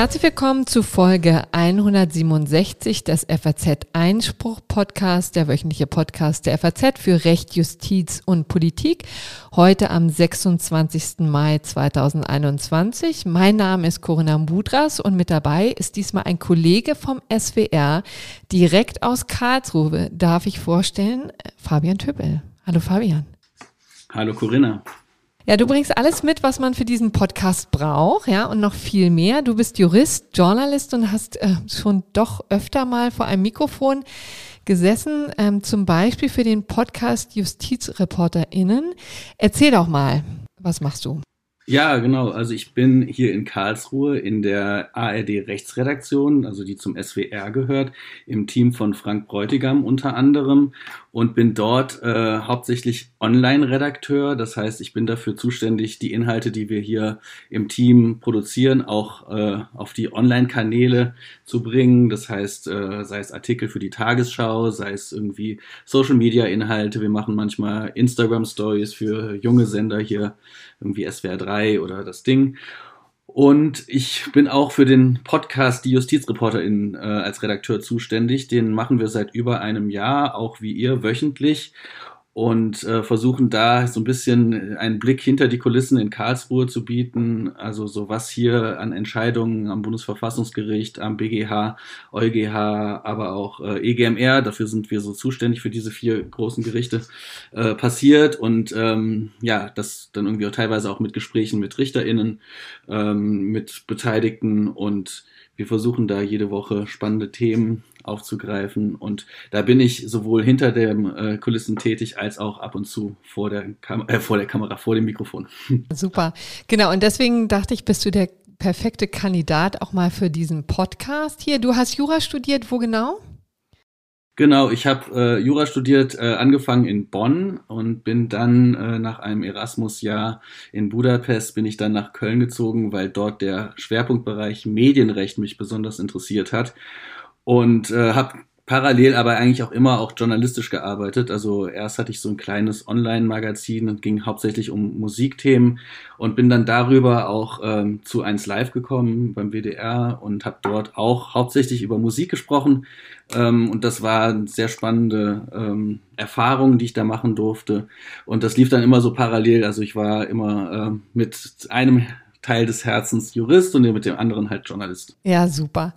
Herzlich willkommen zu Folge 167 des FAZ Einspruch Podcast, der wöchentliche Podcast der FAZ für Recht, Justiz und Politik. Heute am 26. Mai 2021. Mein Name ist Corinna Budras und mit dabei ist diesmal ein Kollege vom SWR direkt aus Karlsruhe. Darf ich vorstellen? Fabian Töppel. Hallo Fabian. Hallo Corinna. Ja, du bringst alles mit, was man für diesen Podcast braucht, ja, und noch viel mehr. Du bist Jurist, Journalist und hast äh, schon doch öfter mal vor einem Mikrofon gesessen, ähm, zum Beispiel für den Podcast JustizreporterInnen. Erzähl doch mal, was machst du? Ja, genau. Also ich bin hier in Karlsruhe in der ARD Rechtsredaktion, also die zum SWR gehört, im Team von Frank Bräutigam unter anderem und bin dort äh, hauptsächlich Online-Redakteur. Das heißt, ich bin dafür zuständig, die Inhalte, die wir hier im Team produzieren, auch äh, auf die Online-Kanäle zu bringen. Das heißt, äh, sei es Artikel für die Tagesschau, sei es irgendwie Social-Media-Inhalte. Wir machen manchmal Instagram-Stories für junge Sender hier, irgendwie SWR 3 oder das Ding. Und ich bin auch für den Podcast Die Justizreporterin äh, als Redakteur zuständig. Den machen wir seit über einem Jahr, auch wie ihr, wöchentlich und äh, versuchen da so ein bisschen einen Blick hinter die Kulissen in Karlsruhe zu bieten. Also so was hier an Entscheidungen am Bundesverfassungsgericht, am BGH, EuGH, aber auch äh, EGMR, dafür sind wir so zuständig für diese vier großen Gerichte, äh, passiert. Und ähm, ja, das dann irgendwie auch teilweise auch mit Gesprächen mit RichterInnen, ähm, mit Beteiligten und wir versuchen da jede Woche spannende Themen aufzugreifen. Und da bin ich sowohl hinter den äh, Kulissen tätig als auch ab und zu vor der, Kam äh, vor der Kamera, vor dem Mikrofon. Super. Genau. Und deswegen dachte ich, bist du der perfekte Kandidat auch mal für diesen Podcast hier. Du hast Jura studiert, wo genau? Genau, ich habe äh, Jura studiert, äh, angefangen in Bonn und bin dann äh, nach einem Erasmus-Jahr in Budapest bin ich dann nach Köln gezogen, weil dort der Schwerpunktbereich Medienrecht mich besonders interessiert hat und äh, habe parallel aber eigentlich auch immer auch journalistisch gearbeitet. Also erst hatte ich so ein kleines Online-Magazin und ging hauptsächlich um Musikthemen und bin dann darüber auch ähm, zu 1 Live gekommen beim WDR und habe dort auch hauptsächlich über Musik gesprochen. Ähm, und das war eine sehr spannende ähm, Erfahrung, die ich da machen durfte. Und das lief dann immer so parallel. Also ich war immer äh, mit einem Teil des Herzens Jurist und mit dem anderen halt Journalist. Ja, super.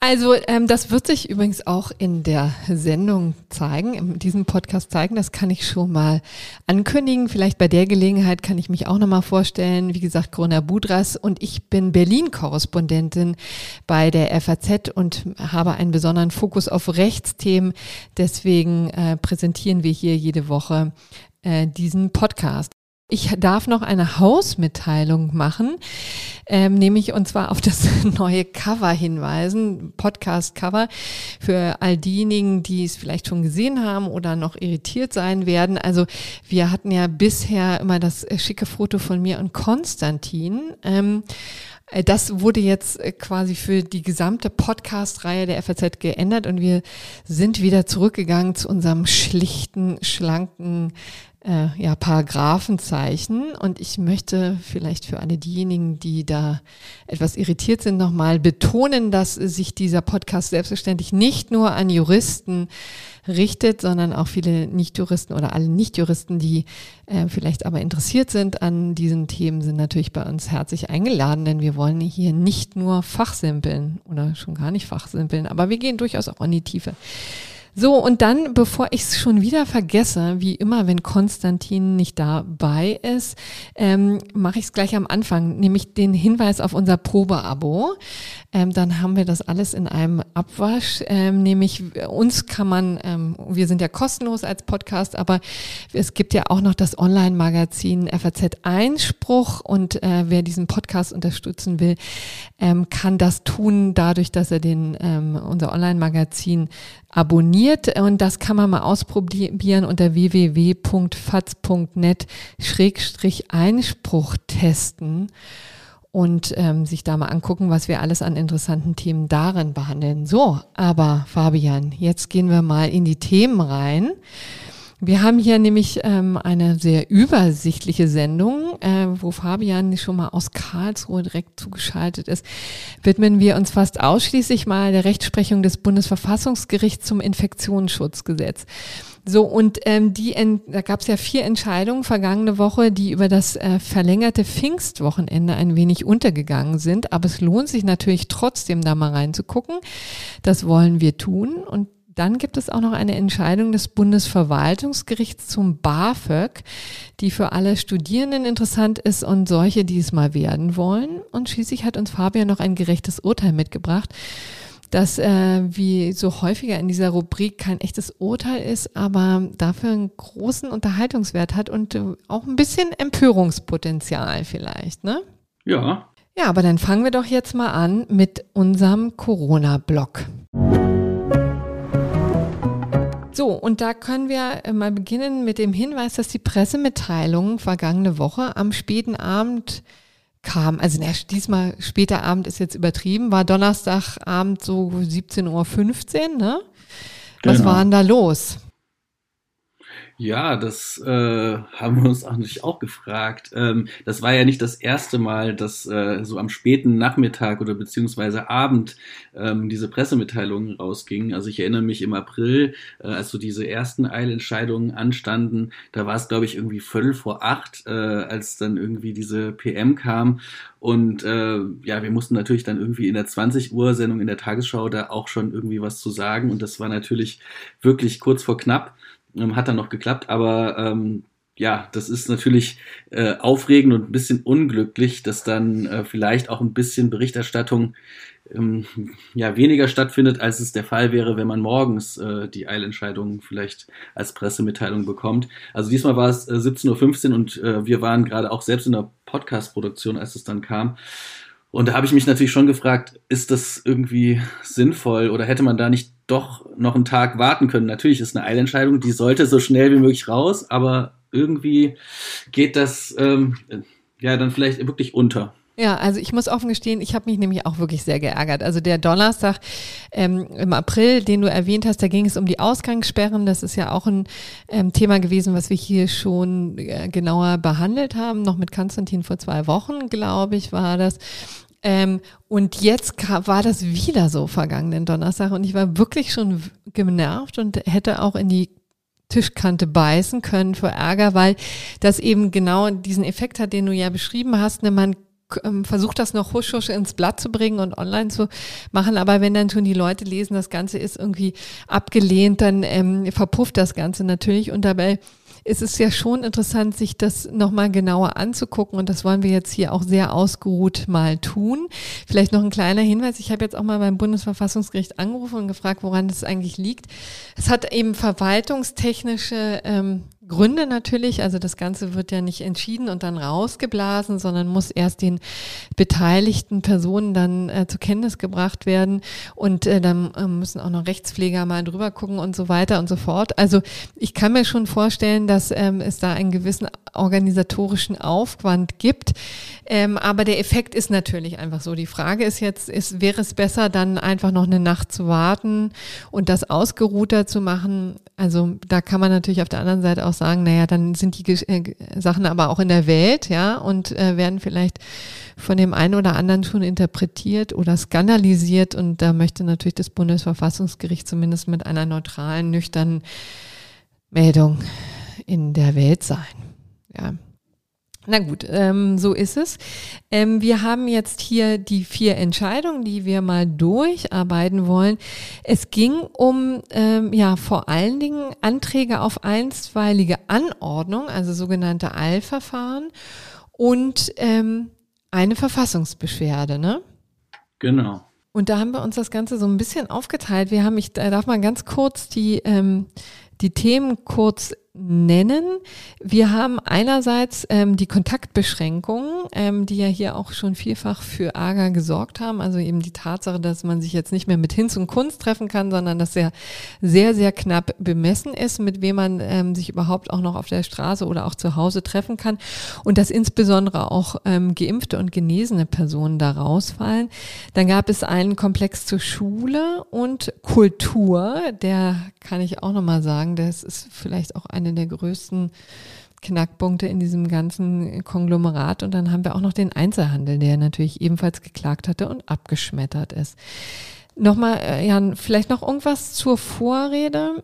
Also ähm, das wird sich übrigens auch in der Sendung zeigen, in diesem Podcast zeigen. Das kann ich schon mal ankündigen. Vielleicht bei der Gelegenheit kann ich mich auch nochmal vorstellen. Wie gesagt, Corona Budras und ich bin Berlin-Korrespondentin bei der FAZ und habe einen besonderen Fokus auf Rechtsthemen. Deswegen äh, präsentieren wir hier jede Woche äh, diesen Podcast. Ich darf noch eine Hausmitteilung machen, ähm, nämlich und zwar auf das neue Cover hinweisen, Podcast-Cover für all diejenigen, die es vielleicht schon gesehen haben oder noch irritiert sein werden. Also wir hatten ja bisher immer das schicke Foto von mir und Konstantin. Ähm, äh, das wurde jetzt äh, quasi für die gesamte Podcast-Reihe der FAZ geändert und wir sind wieder zurückgegangen zu unserem schlichten, schlanken äh, ja, Paragraphenzeichen. Und ich möchte vielleicht für alle diejenigen, die da etwas irritiert sind, nochmal betonen, dass sich dieser Podcast selbstverständlich nicht nur an Juristen richtet, sondern auch viele Nichtjuristen oder alle Nichtjuristen, die äh, vielleicht aber interessiert sind an diesen Themen, sind natürlich bei uns herzlich eingeladen, denn wir wollen hier nicht nur fachsimpeln oder schon gar nicht fachsimpeln, aber wir gehen durchaus auch in die Tiefe. So, und dann, bevor ich es schon wieder vergesse, wie immer, wenn Konstantin nicht dabei ist, ähm, mache ich es gleich am Anfang, nämlich den Hinweis auf unser Probeabo. Ähm, dann haben wir das alles in einem Abwasch. Ähm, nämlich uns kann man, ähm, wir sind ja kostenlos als Podcast, aber es gibt ja auch noch das Online-Magazin FAZ Einspruch und äh, wer diesen Podcast unterstützen will, ähm, kann das tun dadurch, dass er den ähm, unser Online-Magazin abonniert und das kann man mal ausprobieren unter www.faz.net Schrägstrich Einspruch testen und ähm, sich da mal angucken, was wir alles an interessanten Themen darin behandeln. So, aber Fabian, jetzt gehen wir mal in die Themen rein. Wir haben hier nämlich ähm, eine sehr übersichtliche Sendung, äh, wo Fabian schon mal aus Karlsruhe direkt zugeschaltet ist. Widmen wir uns fast ausschließlich mal der Rechtsprechung des Bundesverfassungsgerichts zum Infektionsschutzgesetz. So, und ähm, die, da gab es ja vier Entscheidungen vergangene Woche, die über das äh, verlängerte Pfingstwochenende ein wenig untergegangen sind. Aber es lohnt sich natürlich trotzdem, da mal reinzugucken. Das wollen wir tun. Und dann gibt es auch noch eine Entscheidung des Bundesverwaltungsgerichts zum BAföG, die für alle Studierenden interessant ist und solche, die es mal werden wollen. Und schließlich hat uns Fabian noch ein gerechtes Urteil mitgebracht das äh, wie so häufiger in dieser Rubrik kein echtes Urteil ist, aber dafür einen großen Unterhaltungswert hat und äh, auch ein bisschen Empörungspotenzial vielleicht, ne? Ja. Ja, aber dann fangen wir doch jetzt mal an mit unserem Corona-Blog. So, und da können wir äh, mal beginnen mit dem Hinweis, dass die Pressemitteilung vergangene Woche am späten Abend kam, also na, diesmal später Abend ist jetzt übertrieben, war Donnerstagabend so 17.15 Uhr, ne? Was genau. war denn da los? Ja, das äh, haben wir uns eigentlich auch gefragt. Ähm, das war ja nicht das erste Mal, dass äh, so am späten Nachmittag oder beziehungsweise Abend ähm, diese Pressemitteilungen rausgingen. Also ich erinnere mich im April, äh, als so diese ersten Eilentscheidungen anstanden, da war es, glaube ich, irgendwie Viertel vor acht, äh, als dann irgendwie diese PM kam. Und äh, ja, wir mussten natürlich dann irgendwie in der 20 Uhr Sendung in der Tagesschau da auch schon irgendwie was zu sagen. Und das war natürlich wirklich kurz vor knapp. Ähm, hat dann noch geklappt, aber ähm, ja, das ist natürlich äh, aufregend und ein bisschen unglücklich, dass dann äh, vielleicht auch ein bisschen Berichterstattung ähm, ja weniger stattfindet, als es der Fall wäre, wenn man morgens äh, die Eilentscheidungen vielleicht als Pressemitteilung bekommt. Also diesmal war es äh, 17.15 Uhr und äh, wir waren gerade auch selbst in der Podcast-Produktion, als es dann kam. Und da habe ich mich natürlich schon gefragt, ist das irgendwie sinnvoll oder hätte man da nicht doch noch einen Tag warten können? Natürlich ist eine Eilentscheidung, die sollte so schnell wie möglich raus, aber irgendwie geht das ähm, ja dann vielleicht wirklich unter. Ja, also ich muss offen gestehen, ich habe mich nämlich auch wirklich sehr geärgert. Also der Donnerstag ähm, im April, den du erwähnt hast, da ging es um die Ausgangssperren. Das ist ja auch ein ähm, Thema gewesen, was wir hier schon äh, genauer behandelt haben. Noch mit Konstantin vor zwei Wochen, glaube ich, war das. Ähm, und jetzt war das wieder so vergangenen Donnerstag und ich war wirklich schon genervt und hätte auch in die Tischkante beißen können vor Ärger, weil das eben genau diesen Effekt hat, den du ja beschrieben hast. Ne? Man ähm, versucht das noch husch husch ins Blatt zu bringen und online zu machen, aber wenn dann schon die Leute lesen, das Ganze ist irgendwie abgelehnt, dann ähm, verpufft das Ganze natürlich und dabei ist es ja schon interessant, sich das nochmal genauer anzugucken und das wollen wir jetzt hier auch sehr ausgeruht mal tun. Vielleicht noch ein kleiner Hinweis. Ich habe jetzt auch mal beim Bundesverfassungsgericht angerufen und gefragt, woran das eigentlich liegt. Es hat eben verwaltungstechnische ähm, Gründe natürlich. Also das Ganze wird ja nicht entschieden und dann rausgeblasen, sondern muss erst den beteiligten Personen dann äh, zur Kenntnis gebracht werden. Und äh, dann äh, müssen auch noch Rechtspfleger mal drüber gucken und so weiter und so fort. Also ich kann mir schon vorstellen, dass ähm, es da einen gewissen organisatorischen Aufwand gibt. Ähm, aber der Effekt ist natürlich einfach so. Die Frage ist jetzt, ist, wäre es besser, dann einfach noch eine Nacht zu warten und das ausgeruhter zu machen? Also da kann man natürlich auf der anderen Seite auch sagen, naja, dann sind die äh, Sachen aber auch in der Welt, ja, und äh, werden vielleicht von dem einen oder anderen schon interpretiert oder skandalisiert. Und da möchte natürlich das Bundesverfassungsgericht zumindest mit einer neutralen, nüchternen Meldung in der Welt sein. Ja. Na gut, ähm, so ist es. Ähm, wir haben jetzt hier die vier Entscheidungen, die wir mal durcharbeiten wollen. Es ging um ähm, ja vor allen Dingen Anträge auf einstweilige Anordnung, also sogenannte Eilverfahren und ähm, eine Verfassungsbeschwerde, ne? Genau. Und da haben wir uns das Ganze so ein bisschen aufgeteilt. Wir haben, ich darf mal ganz kurz die, ähm, die Themen kurz nennen. Wir haben einerseits ähm, die Kontaktbeschränkungen, ähm, die ja hier auch schon vielfach für Ärger gesorgt haben. Also eben die Tatsache, dass man sich jetzt nicht mehr mit Hinz und Kunst treffen kann, sondern dass er sehr, sehr knapp bemessen ist, mit wem man ähm, sich überhaupt auch noch auf der Straße oder auch zu Hause treffen kann. Und dass insbesondere auch ähm, geimpfte und genesene Personen da rausfallen. Dann gab es einen Komplex zur Schule und Kultur. Der kann ich auch nochmal sagen, das ist vielleicht auch eine eine der größten Knackpunkte in diesem ganzen Konglomerat. Und dann haben wir auch noch den Einzelhandel, der natürlich ebenfalls geklagt hatte und abgeschmettert ist. Nochmal, äh, Jan, vielleicht noch irgendwas zur Vorrede,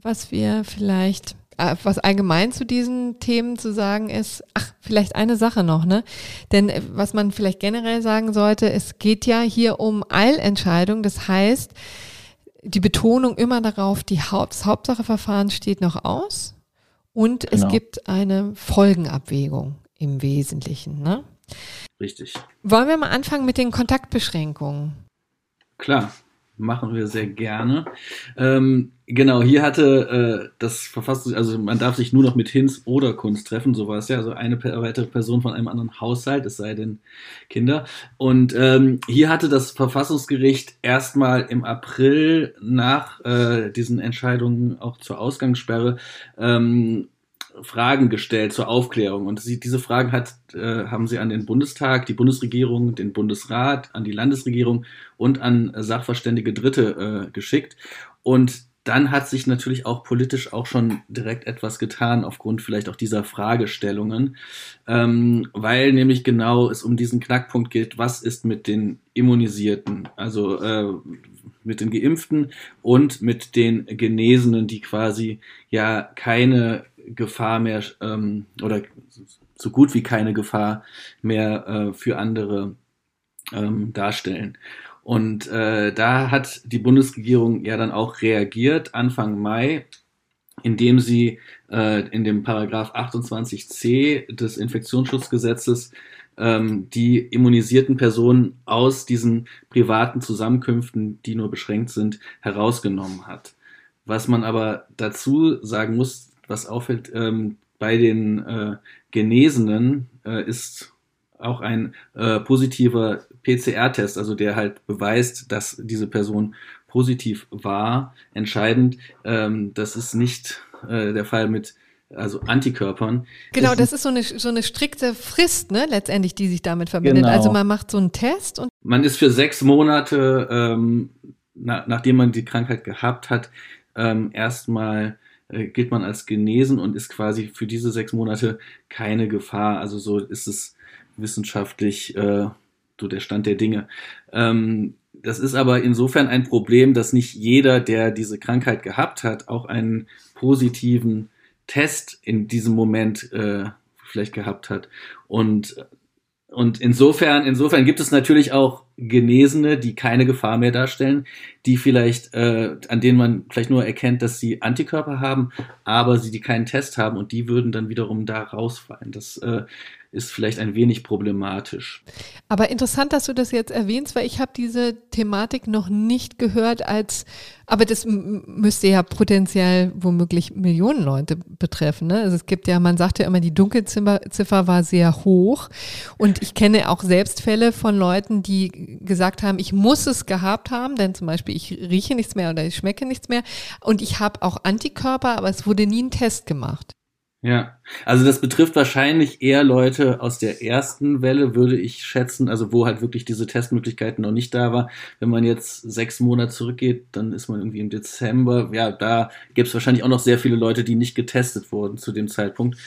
was wir vielleicht, äh, was allgemein zu diesen Themen zu sagen ist. Ach, vielleicht eine Sache noch, ne? Denn äh, was man vielleicht generell sagen sollte, es geht ja hier um Eilentscheidung. Das heißt, die Betonung immer darauf, die Haupt, das Hauptsacheverfahren steht noch aus und genau. es gibt eine Folgenabwägung im Wesentlichen. Ne? Richtig. Wollen wir mal anfangen mit den Kontaktbeschränkungen? Klar, machen wir sehr gerne. Ähm, genau, hier hatte äh, das Verfassungs, also man darf sich nur noch mit Hinz oder Kunst treffen, so war es ja, also eine weitere Person von einem anderen Haushalt, es sei denn Kinder. Und ähm, hier hatte das Verfassungsgericht erstmal im April nach äh, diesen Entscheidungen auch zur Ausgangssperre ähm, Fragen gestellt zur Aufklärung. Und sie, diese Fragen hat, äh, haben sie an den Bundestag, die Bundesregierung, den Bundesrat, an die Landesregierung und an Sachverständige Dritte äh, geschickt. Und dann hat sich natürlich auch politisch auch schon direkt etwas getan, aufgrund vielleicht auch dieser Fragestellungen, ähm, weil nämlich genau es um diesen Knackpunkt geht, was ist mit den Immunisierten, also äh, mit den Geimpften und mit den Genesenen, die quasi ja keine Gefahr mehr ähm, oder so gut wie keine Gefahr mehr äh, für andere ähm, darstellen. Und äh, da hat die Bundesregierung ja dann auch reagiert Anfang Mai, indem sie äh, in dem Paragraph 28c des Infektionsschutzgesetzes ähm, die immunisierten Personen aus diesen privaten Zusammenkünften, die nur beschränkt sind, herausgenommen hat. Was man aber dazu sagen muss, was auffällt, ähm, bei den äh, Genesenen äh, ist auch ein äh, positiver PCR-Test, also der halt beweist, dass diese Person positiv war, entscheidend. Ähm, das ist nicht äh, der Fall mit also Antikörpern. Genau, das ist so eine, so eine strikte Frist, ne, letztendlich, die sich damit verbindet. Genau. Also man macht so einen Test und. Man ist für sechs Monate, ähm, na, nachdem man die Krankheit gehabt hat, ähm, erstmal äh, gilt man als genesen und ist quasi für diese sechs Monate keine Gefahr. Also so ist es wissenschaftlich äh, so der Stand der Dinge. Ähm, das ist aber insofern ein Problem, dass nicht jeder, der diese Krankheit gehabt hat, auch einen positiven Test in diesem Moment äh, vielleicht gehabt hat. Und und insofern, insofern gibt es natürlich auch Genesene, die keine Gefahr mehr darstellen, die vielleicht, äh, an denen man vielleicht nur erkennt, dass sie Antikörper haben, aber sie die keinen Test haben und die würden dann wiederum da rausfallen. Das äh, ist vielleicht ein wenig problematisch. Aber interessant, dass du das jetzt erwähnst, weil ich habe diese Thematik noch nicht gehört als, aber das müsste ja potenziell womöglich Millionen Leute betreffen. Ne? Also es gibt ja, man sagt ja immer, die Dunkelziffer war sehr hoch und ich kenne auch selbst Fälle von Leuten, die gesagt haben, ich muss es gehabt haben, denn zum Beispiel ich rieche nichts mehr oder ich schmecke nichts mehr und ich habe auch Antikörper, aber es wurde nie ein Test gemacht. Ja, also das betrifft wahrscheinlich eher Leute aus der ersten Welle, würde ich schätzen, also wo halt wirklich diese Testmöglichkeiten noch nicht da war. Wenn man jetzt sechs Monate zurückgeht, dann ist man irgendwie im Dezember. Ja, da gibt es wahrscheinlich auch noch sehr viele Leute, die nicht getestet wurden zu dem Zeitpunkt.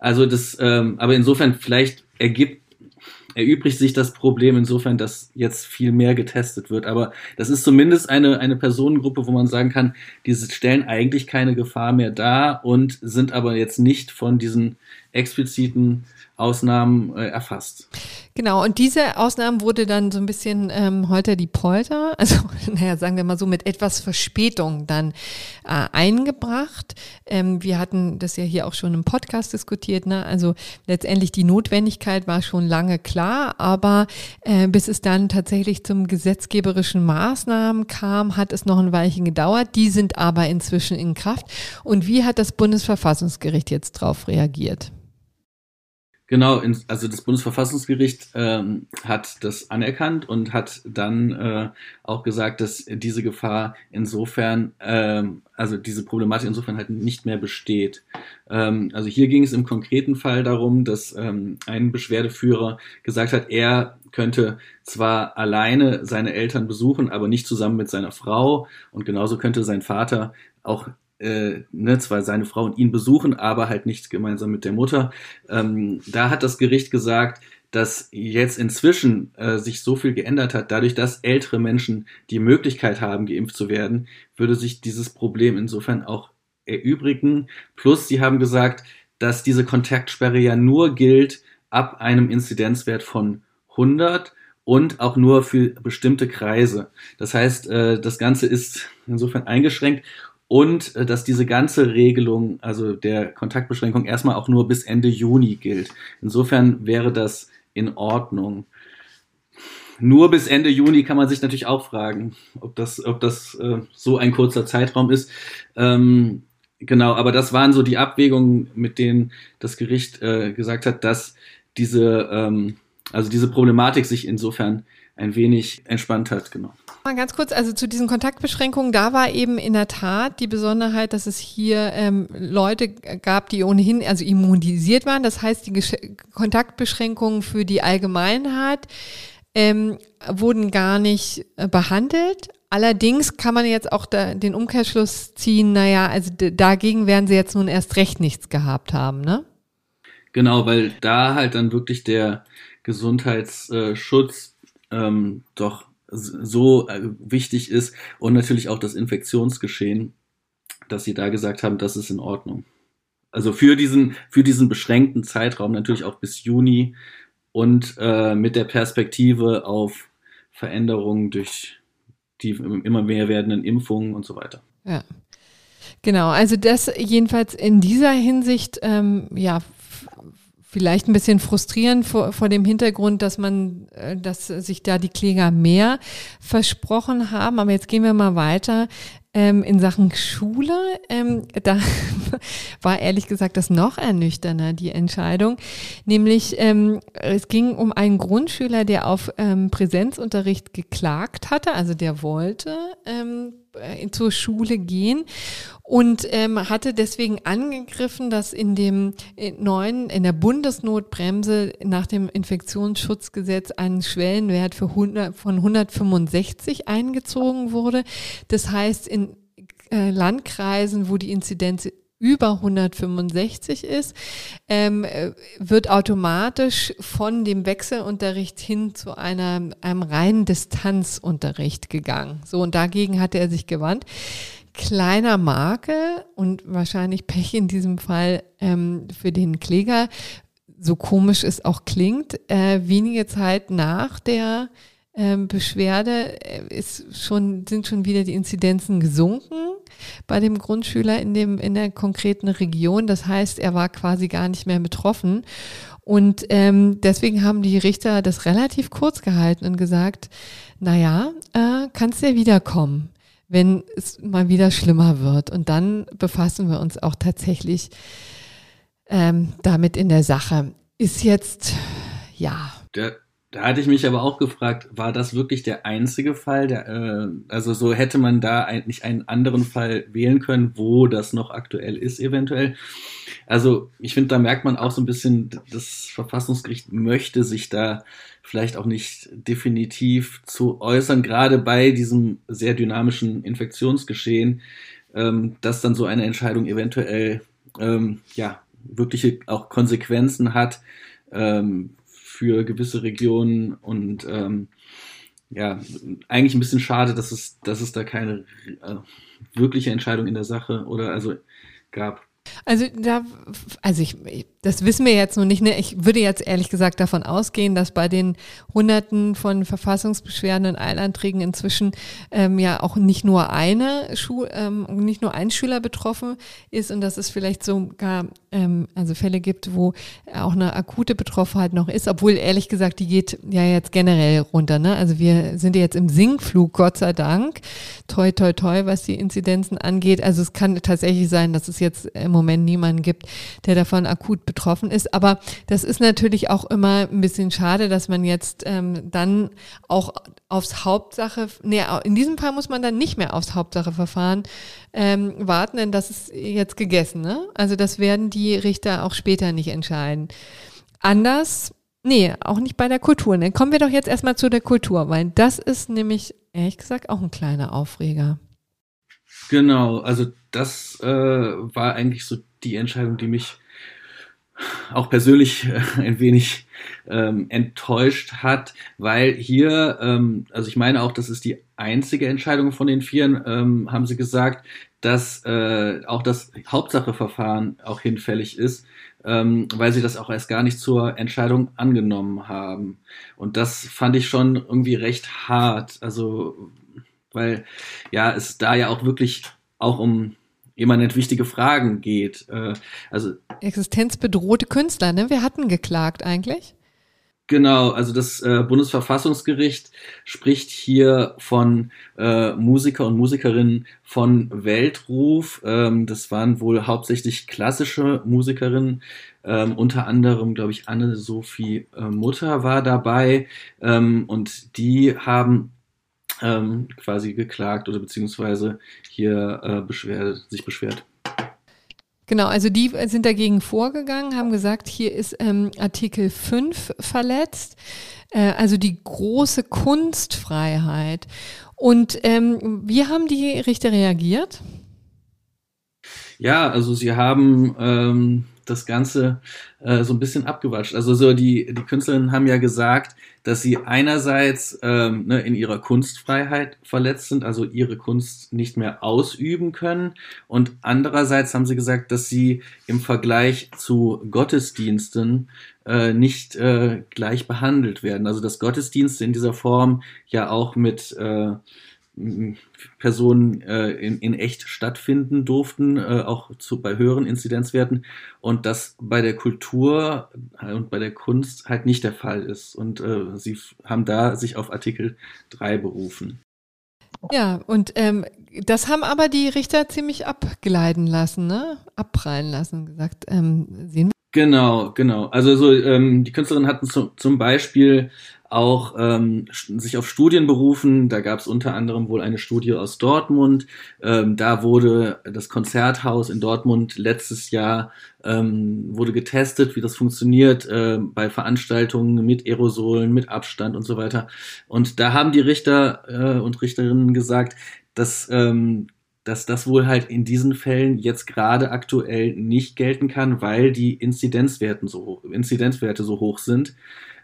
Also das, ähm, aber insofern vielleicht ergibt erübrigt sich das Problem insofern, dass jetzt viel mehr getestet wird. Aber das ist zumindest eine, eine Personengruppe, wo man sagen kann, diese stellen eigentlich keine Gefahr mehr dar und sind aber jetzt nicht von diesen expliziten Ausnahmen äh, erfasst. Genau, und diese Ausnahmen wurde dann so ein bisschen ähm, heute die Polter, also naja, sagen wir mal so mit etwas Verspätung dann äh, eingebracht. Ähm, wir hatten das ja hier auch schon im Podcast diskutiert, ne? also letztendlich die Notwendigkeit war schon lange klar, aber äh, bis es dann tatsächlich zum gesetzgeberischen Maßnahmen kam, hat es noch ein Weilchen gedauert. Die sind aber inzwischen in Kraft. Und wie hat das Bundesverfassungsgericht jetzt darauf reagiert? Genau, also das Bundesverfassungsgericht ähm, hat das anerkannt und hat dann äh, auch gesagt, dass diese Gefahr insofern, ähm, also diese Problematik insofern halt nicht mehr besteht. Ähm, also hier ging es im konkreten Fall darum, dass ähm, ein Beschwerdeführer gesagt hat, er könnte zwar alleine seine Eltern besuchen, aber nicht zusammen mit seiner Frau und genauso könnte sein Vater auch äh, ne, zwar seine Frau und ihn besuchen, aber halt nicht gemeinsam mit der Mutter. Ähm, da hat das Gericht gesagt, dass jetzt inzwischen äh, sich so viel geändert hat, dadurch, dass ältere Menschen die Möglichkeit haben, geimpft zu werden, würde sich dieses Problem insofern auch erübrigen. Plus, sie haben gesagt, dass diese Kontaktsperre ja nur gilt ab einem Inzidenzwert von 100 und auch nur für bestimmte Kreise. Das heißt, äh, das Ganze ist insofern eingeschränkt und äh, dass diese ganze Regelung, also der Kontaktbeschränkung, erstmal auch nur bis Ende Juni gilt. Insofern wäre das in Ordnung. Nur bis Ende Juni kann man sich natürlich auch fragen, ob das, ob das äh, so ein kurzer Zeitraum ist. Ähm, genau, aber das waren so die Abwägungen, mit denen das Gericht äh, gesagt hat, dass diese ähm, also diese Problematik sich insofern ein wenig entspannt hat, genau. Mal ganz kurz, also zu diesen Kontaktbeschränkungen, da war eben in der Tat die Besonderheit, dass es hier ähm, Leute gab, die ohnehin also immunisiert waren. Das heißt, die Gesch Kontaktbeschränkungen für die Allgemeinheit ähm, wurden gar nicht äh, behandelt. Allerdings kann man jetzt auch da, den Umkehrschluss ziehen, naja, also dagegen werden sie jetzt nun erst recht nichts gehabt haben, ne? Genau, weil da halt dann wirklich der Gesundheitsschutz ähm, doch so äh, wichtig ist und natürlich auch das Infektionsgeschehen, dass sie da gesagt haben, das ist in Ordnung. Also für diesen, für diesen beschränkten Zeitraum natürlich auch bis Juni und äh, mit der Perspektive auf Veränderungen durch die immer mehr werdenden Impfungen und so weiter. Ja. Genau, also das jedenfalls in dieser Hinsicht, ähm, ja, vielleicht ein bisschen frustrierend vor, vor dem Hintergrund, dass man, äh, dass sich da die Kläger mehr versprochen haben. Aber jetzt gehen wir mal weiter. Ähm, in Sachen Schule, ähm, da war ehrlich gesagt das noch ernüchterner, die Entscheidung. Nämlich, ähm, es ging um einen Grundschüler, der auf ähm, Präsenzunterricht geklagt hatte, also der wollte ähm, äh, zur Schule gehen und ähm, hatte deswegen angegriffen, dass in dem äh, neuen, in der Bundesnotbremse nach dem Infektionsschutzgesetz ein Schwellenwert für 100, von 165 eingezogen wurde. Das heißt, in äh, Landkreisen, wo die Inzidenz über 165 ist, ähm, äh, wird automatisch von dem Wechselunterricht hin zu einer, einem reinen Distanzunterricht gegangen. So, und dagegen hatte er sich gewandt. Kleiner Makel und wahrscheinlich Pech in diesem Fall ähm, für den Kläger, so komisch es auch klingt, äh, wenige Zeit nach der ähm, Beschwerde äh, ist schon, sind schon wieder die Inzidenzen gesunken bei dem Grundschüler in dem, in der konkreten Region. Das heißt, er war quasi gar nicht mehr betroffen. Und ähm, deswegen haben die Richter das relativ kurz gehalten und gesagt, naja, äh, kannst ja wiederkommen, wenn es mal wieder schlimmer wird. Und dann befassen wir uns auch tatsächlich ähm, damit in der Sache. Ist jetzt, ja. Der da hatte ich mich aber auch gefragt, war das wirklich der einzige Fall? Der, äh, also so hätte man da eigentlich einen anderen Fall wählen können, wo das noch aktuell ist eventuell. Also ich finde, da merkt man auch so ein bisschen, das Verfassungsgericht möchte sich da vielleicht auch nicht definitiv zu äußern, gerade bei diesem sehr dynamischen Infektionsgeschehen, ähm, dass dann so eine Entscheidung eventuell ähm, ja wirkliche auch Konsequenzen hat. Ähm, für gewisse Regionen und ähm, ja, eigentlich ein bisschen schade, dass es, dass es da keine äh, wirkliche Entscheidung in der Sache oder also gab. Also da, also ich, das wissen wir jetzt noch nicht. Ne? Ich würde jetzt ehrlich gesagt davon ausgehen, dass bei den Hunderten von Verfassungsbeschwerden und Eilanträgen inzwischen ähm, ja auch nicht nur eine Schu ähm, nicht nur ein Schüler betroffen ist und dass es vielleicht sogar ähm, also Fälle gibt, wo auch eine akute Betroffenheit noch ist, obwohl ehrlich gesagt die geht ja jetzt generell runter. Ne? Also wir sind jetzt im Sinkflug, Gott sei Dank, toi toi toi, was die Inzidenzen angeht. Also es kann tatsächlich sein, dass es jetzt im Moment niemanden gibt, der davon akut betroffen ist. Aber das ist natürlich auch immer ein bisschen schade, dass man jetzt ähm, dann auch aufs Hauptsache, nee, in diesem Fall muss man dann nicht mehr aufs Hauptsacheverfahren ähm, warten, denn das ist jetzt gegessen. Ne? Also das werden die Richter auch später nicht entscheiden. Anders, nee, auch nicht bei der Kultur. Dann ne? kommen wir doch jetzt erstmal zu der Kultur, weil das ist nämlich, ehrlich gesagt, auch ein kleiner Aufreger. Genau, also das äh, war eigentlich so die Entscheidung, die mich auch persönlich äh, ein wenig ähm, enttäuscht hat, weil hier, ähm, also ich meine auch, das ist die einzige Entscheidung von den Vieren, ähm, haben sie gesagt, dass äh, auch das Hauptsacheverfahren auch hinfällig ist, ähm, weil sie das auch erst gar nicht zur Entscheidung angenommen haben. Und das fand ich schon irgendwie recht hart. Also, weil ja, es da ja auch wirklich auch um immanent wichtige Fragen geht. Äh, also Existenzbedrohte Künstler, ne? Wir hatten geklagt eigentlich. Genau, also das äh, Bundesverfassungsgericht spricht hier von äh, Musiker und Musikerinnen von Weltruf. Ähm, das waren wohl hauptsächlich klassische Musikerinnen. Ähm, unter anderem, glaube ich, Anne-Sophie äh, Mutter war dabei. Ähm, und die haben ähm, quasi geklagt oder beziehungsweise hier äh, beschwert, sich beschwert. Genau, also die sind dagegen vorgegangen, haben gesagt, hier ist ähm, Artikel 5 verletzt, äh, also die große Kunstfreiheit. Und ähm, wie haben die Richter reagiert? Ja, also sie haben ähm, das Ganze äh, so ein bisschen abgewatscht. Also so die, die Künstlerinnen haben ja gesagt, dass sie einerseits ähm, ne, in ihrer Kunstfreiheit verletzt sind, also ihre Kunst nicht mehr ausüben können. Und andererseits haben sie gesagt, dass sie im Vergleich zu Gottesdiensten äh, nicht äh, gleich behandelt werden. Also dass Gottesdienste in dieser Form ja auch mit äh, Personen äh, in, in echt stattfinden durften, äh, auch zu, bei höheren Inzidenzwerten und das bei der Kultur und bei der Kunst halt nicht der Fall ist. Und äh, sie haben da sich auf Artikel 3 berufen. Ja, und ähm, das haben aber die Richter ziemlich abgleiten lassen, ne? abprallen lassen, gesagt, ähm, sehen wir. Genau, genau. Also so, ähm, die Künstlerinnen hatten zu, zum Beispiel auch ähm, sich auf Studien berufen. Da gab es unter anderem wohl eine Studie aus Dortmund. Ähm, da wurde das Konzerthaus in Dortmund letztes Jahr ähm, wurde getestet, wie das funktioniert äh, bei Veranstaltungen mit Aerosolen, mit Abstand und so weiter. Und da haben die Richter äh, und Richterinnen gesagt, dass ähm, dass das wohl halt in diesen Fällen jetzt gerade aktuell nicht gelten kann, weil die Inzidenzwerten so, Inzidenzwerte so hoch sind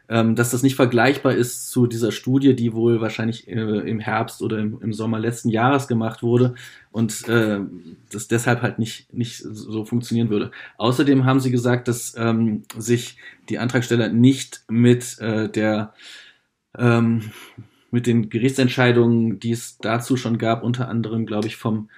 ähm, dass das nicht vergleichbar ist zu dieser Studie, die wohl wahrscheinlich äh, im Herbst oder im, im, Sommer letzten Jahres gemacht wurde und äh, das deshalb halt nicht, nicht so funktionieren würde. Außerdem haben sie gesagt, dass ähm, sich die Antragsteller nicht mit äh, der ähm, mit den Gerichtsentscheidungen, die es dazu schon gab, unter anderem, glaube ich, vom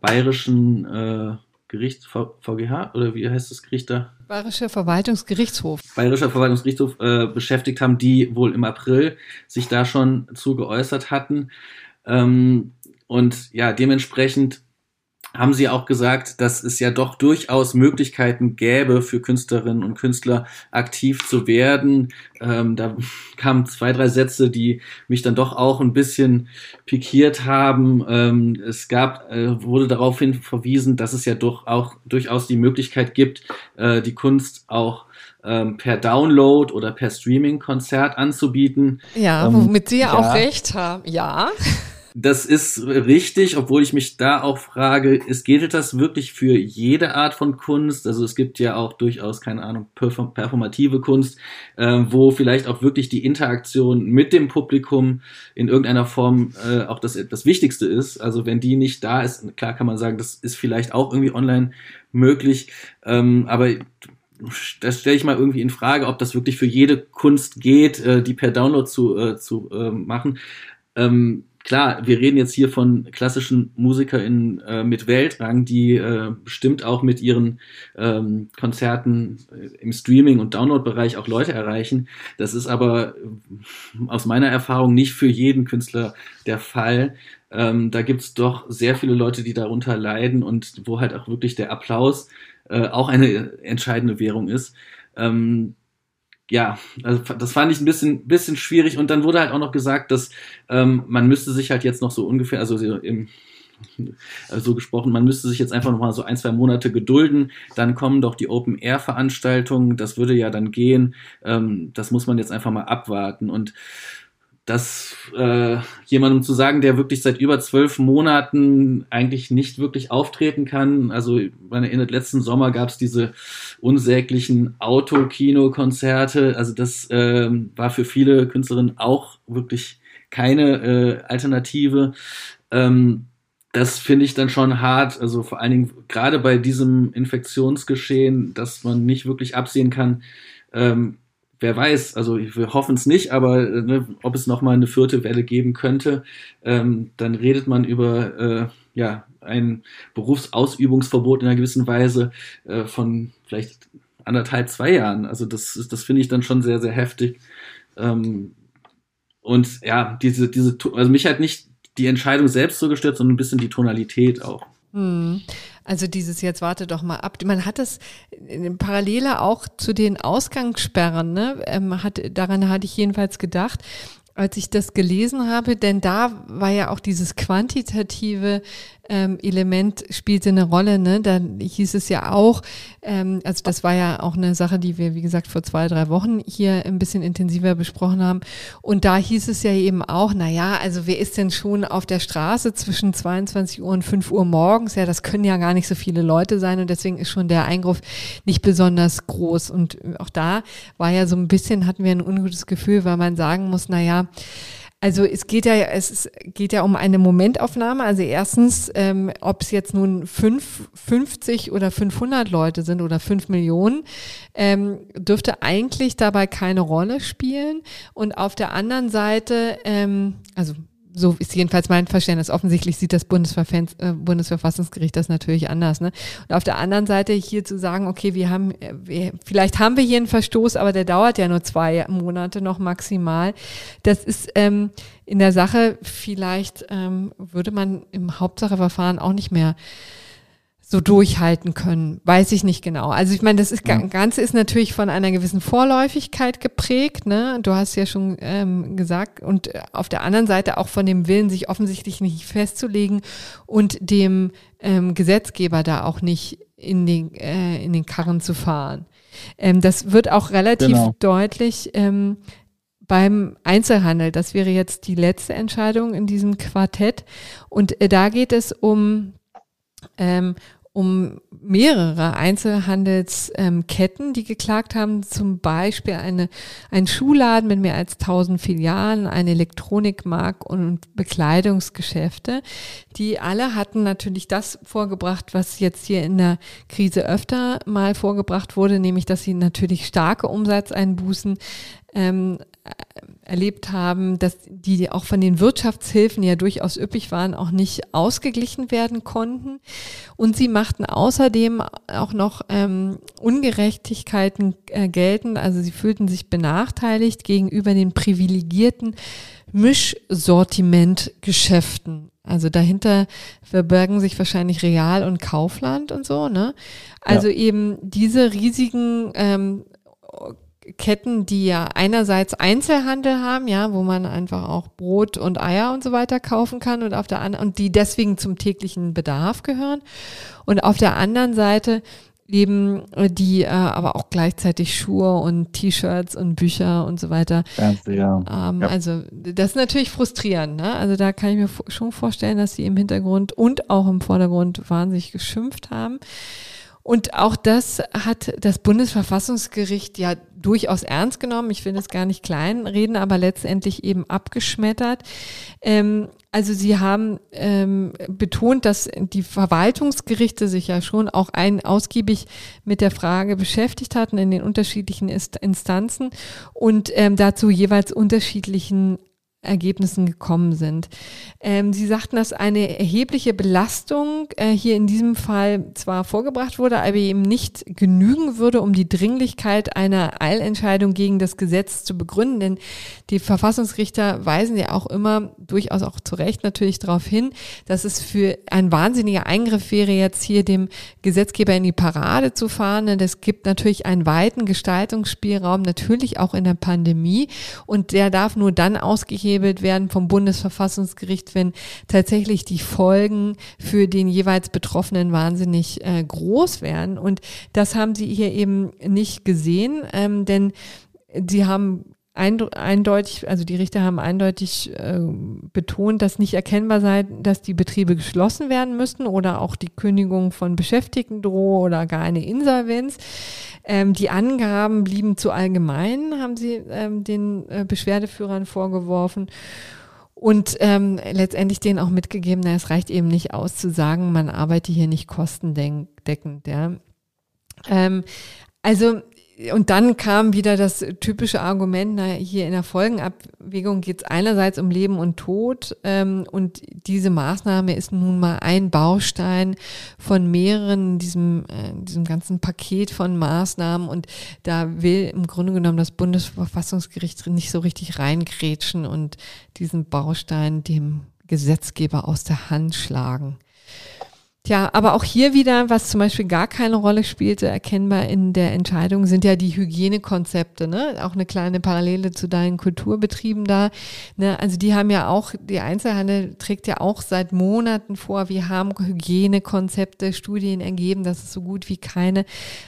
bayerischen äh, Gericht, VGH, oder wie heißt das Gericht da? Bayerischer Verwaltungsgerichtshof. Bayerischer Verwaltungsgerichtshof äh, beschäftigt haben, die wohl im April sich da schon zu geäußert hatten. Ähm, und ja, dementsprechend haben sie auch gesagt, dass es ja doch durchaus Möglichkeiten gäbe für Künstlerinnen und Künstler aktiv zu werden. Ähm, da kamen zwei, drei Sätze, die mich dann doch auch ein bisschen pikiert haben. Ähm, es gab, äh, wurde daraufhin verwiesen, dass es ja doch auch durchaus die Möglichkeit gibt, äh, die Kunst auch ähm, per Download oder per Streaming-Konzert anzubieten. Ja, womit Sie ja auch recht haben. Ja. Das ist richtig, obwohl ich mich da auch frage, es gilt das wirklich für jede Art von Kunst? Also es gibt ja auch durchaus, keine Ahnung, performative Kunst, äh, wo vielleicht auch wirklich die Interaktion mit dem Publikum in irgendeiner Form äh, auch das, das Wichtigste ist. Also wenn die nicht da ist, klar kann man sagen, das ist vielleicht auch irgendwie online möglich, ähm, aber das stelle ich mal irgendwie in Frage, ob das wirklich für jede Kunst geht, äh, die per Download zu, äh, zu äh, machen. Ähm, klar, wir reden jetzt hier von klassischen MusikerInnen äh, mit Weltrang, die äh, bestimmt auch mit ihren ähm, Konzerten äh, im Streaming- und Download-Bereich auch Leute erreichen. Das ist aber äh, aus meiner Erfahrung nicht für jeden Künstler der Fall. Ähm, da gibt's doch sehr viele Leute, die darunter leiden und wo halt auch wirklich der Applaus äh, auch eine entscheidende Währung ist. Ähm, ja, also das fand ich ein bisschen, bisschen schwierig. Und dann wurde halt auch noch gesagt, dass ähm, man müsste sich halt jetzt noch so ungefähr, also im, also so gesprochen, man müsste sich jetzt einfach noch mal so ein, zwei Monate gedulden. Dann kommen doch die Open-Air-Veranstaltungen. Das würde ja dann gehen. Ähm, das muss man jetzt einfach mal abwarten. Und dass äh, jemandem zu sagen, der wirklich seit über zwölf Monaten eigentlich nicht wirklich auftreten kann. Also in den letzten Sommer gab es diese unsäglichen Autokino-Konzerte. Also das äh, war für viele Künstlerinnen auch wirklich keine äh, Alternative. Ähm, das finde ich dann schon hart. Also vor allen Dingen gerade bei diesem Infektionsgeschehen, dass man nicht wirklich absehen kann, ähm, wer weiß, also wir hoffen es nicht, aber äh, ne, ob es nochmal eine vierte Welle geben könnte, ähm, dann redet man über äh, ja, ein Berufsausübungsverbot in einer gewissen Weise äh, von vielleicht anderthalb, zwei Jahren. Also das, das finde ich dann schon sehr, sehr heftig. Ähm, und ja, diese, diese, also mich hat nicht die Entscheidung selbst so gestört, sondern ein bisschen die Tonalität auch. Hm. Also dieses jetzt warte doch mal ab. Man hat das paralleler auch zu den Ausgangssperren, ne? Ähm, hat, daran hatte ich jedenfalls gedacht als ich das gelesen habe, denn da war ja auch dieses quantitative ähm, Element spielte eine Rolle. Ne? Da hieß es ja auch, ähm, also das war ja auch eine Sache, die wir, wie gesagt, vor zwei, drei Wochen hier ein bisschen intensiver besprochen haben. Und da hieß es ja eben auch, na ja, also wer ist denn schon auf der Straße zwischen 22 Uhr und 5 Uhr morgens? Ja, das können ja gar nicht so viele Leute sein und deswegen ist schon der Eingriff nicht besonders groß. Und auch da war ja so ein bisschen, hatten wir ein ungutes Gefühl, weil man sagen muss, na ja, also es geht ja, es geht ja um eine Momentaufnahme. Also erstens, ähm, ob es jetzt nun fünf, 50 oder 500 Leute sind oder 5 Millionen, ähm, dürfte eigentlich dabei keine Rolle spielen. Und auf der anderen Seite, ähm, also so ist jedenfalls mein Verständnis. Offensichtlich sieht das äh, Bundesverfassungsgericht das natürlich anders. Ne? Und auf der anderen Seite hier zu sagen, okay, wir haben, äh, wir, vielleicht haben wir hier einen Verstoß, aber der dauert ja nur zwei Monate noch maximal. Das ist ähm, in der Sache vielleicht ähm, würde man im Hauptsacheverfahren auch nicht mehr so durchhalten können. Weiß ich nicht genau. Also ich meine, das ist, ja. Ganze ist natürlich von einer gewissen Vorläufigkeit geprägt. Ne? Du hast ja schon ähm, gesagt. Und auf der anderen Seite auch von dem Willen, sich offensichtlich nicht festzulegen und dem ähm, Gesetzgeber da auch nicht in den, äh, in den Karren zu fahren. Ähm, das wird auch relativ genau. deutlich ähm, beim Einzelhandel. Das wäre jetzt die letzte Entscheidung in diesem Quartett. Und äh, da geht es um ähm, um mehrere Einzelhandelsketten, ähm, die geklagt haben, zum Beispiel eine, ein Schuhladen mit mehr als 1000 Filialen, ein Elektronikmarkt und Bekleidungsgeschäfte. Die alle hatten natürlich das vorgebracht, was jetzt hier in der Krise öfter mal vorgebracht wurde, nämlich dass sie natürlich starke Umsatzeinbußen ähm, erlebt haben, dass die auch von den Wirtschaftshilfen, die ja durchaus üppig waren, auch nicht ausgeglichen werden konnten. Und sie machten außerdem auch noch ähm, Ungerechtigkeiten äh, geltend. Also sie fühlten sich benachteiligt gegenüber den privilegierten Mischsortimentgeschäften. Also dahinter verbergen sich wahrscheinlich Real und Kaufland und so, ne? Also ja. eben diese riesigen ähm, Ketten, die ja einerseits Einzelhandel haben, ja, wo man einfach auch Brot und Eier und so weiter kaufen kann und auf der anderen und die deswegen zum täglichen Bedarf gehören und auf der anderen Seite eben die äh, aber auch gleichzeitig Schuhe und T-Shirts und Bücher und so weiter. Ganze, ja. Ähm, ja. Also das ist natürlich frustrierend. Ne? Also da kann ich mir schon vorstellen, dass sie im Hintergrund und auch im Vordergrund wahnsinnig geschimpft haben. Und auch das hat das Bundesverfassungsgericht ja durchaus ernst genommen. Ich will das gar nicht kleinreden, aber letztendlich eben abgeschmettert. Ähm, also Sie haben ähm, betont, dass die Verwaltungsgerichte sich ja schon auch ein ausgiebig mit der Frage beschäftigt hatten in den unterschiedlichen Instanzen und ähm, dazu jeweils unterschiedlichen Ergebnissen gekommen sind. Ähm, Sie sagten, dass eine erhebliche Belastung äh, hier in diesem Fall zwar vorgebracht wurde, aber eben nicht genügen würde, um die Dringlichkeit einer Eilentscheidung gegen das Gesetz zu begründen. Denn die Verfassungsrichter weisen ja auch immer, durchaus auch zu Recht natürlich darauf hin, dass es für ein wahnsinniger Eingriff wäre, jetzt hier dem Gesetzgeber in die Parade zu fahren. Denn es gibt natürlich einen weiten Gestaltungsspielraum, natürlich auch in der Pandemie. Und der darf nur dann ausgehebelt ausgehebelt werden vom Bundesverfassungsgericht, wenn tatsächlich die Folgen für den jeweils Betroffenen wahnsinnig äh, groß werden. Und das haben sie hier eben nicht gesehen, ähm, denn sie haben eindeutig, also die Richter haben eindeutig äh, betont, dass nicht erkennbar sei, dass die Betriebe geschlossen werden müssten oder auch die Kündigung von Beschäftigten drohe oder gar eine Insolvenz. Ähm, die Angaben blieben zu allgemein, haben sie ähm, den äh, Beschwerdeführern vorgeworfen. Und ähm, letztendlich denen auch mitgegeben, na, es reicht eben nicht aus zu sagen, man arbeite hier nicht kostendeckend. Ja. Ähm, also und dann kam wieder das typische Argument, na, hier in der Folgenabwägung geht es einerseits um Leben und Tod ähm, und diese Maßnahme ist nun mal ein Baustein von mehreren diesem, äh, diesem ganzen Paket von Maßnahmen und da will im Grunde genommen das Bundesverfassungsgericht nicht so richtig reingrätschen und diesen Baustein dem Gesetzgeber aus der Hand schlagen. Tja, aber auch hier wieder, was zum Beispiel gar keine Rolle spielte, erkennbar in der Entscheidung, sind ja die Hygienekonzepte, ne? Auch eine kleine Parallele zu deinen Kulturbetrieben da. Ne? Also die haben ja auch, die Einzelhandel trägt ja auch seit Monaten vor, wir haben Hygienekonzepte, Studien ergeben, dass es so gut wie keine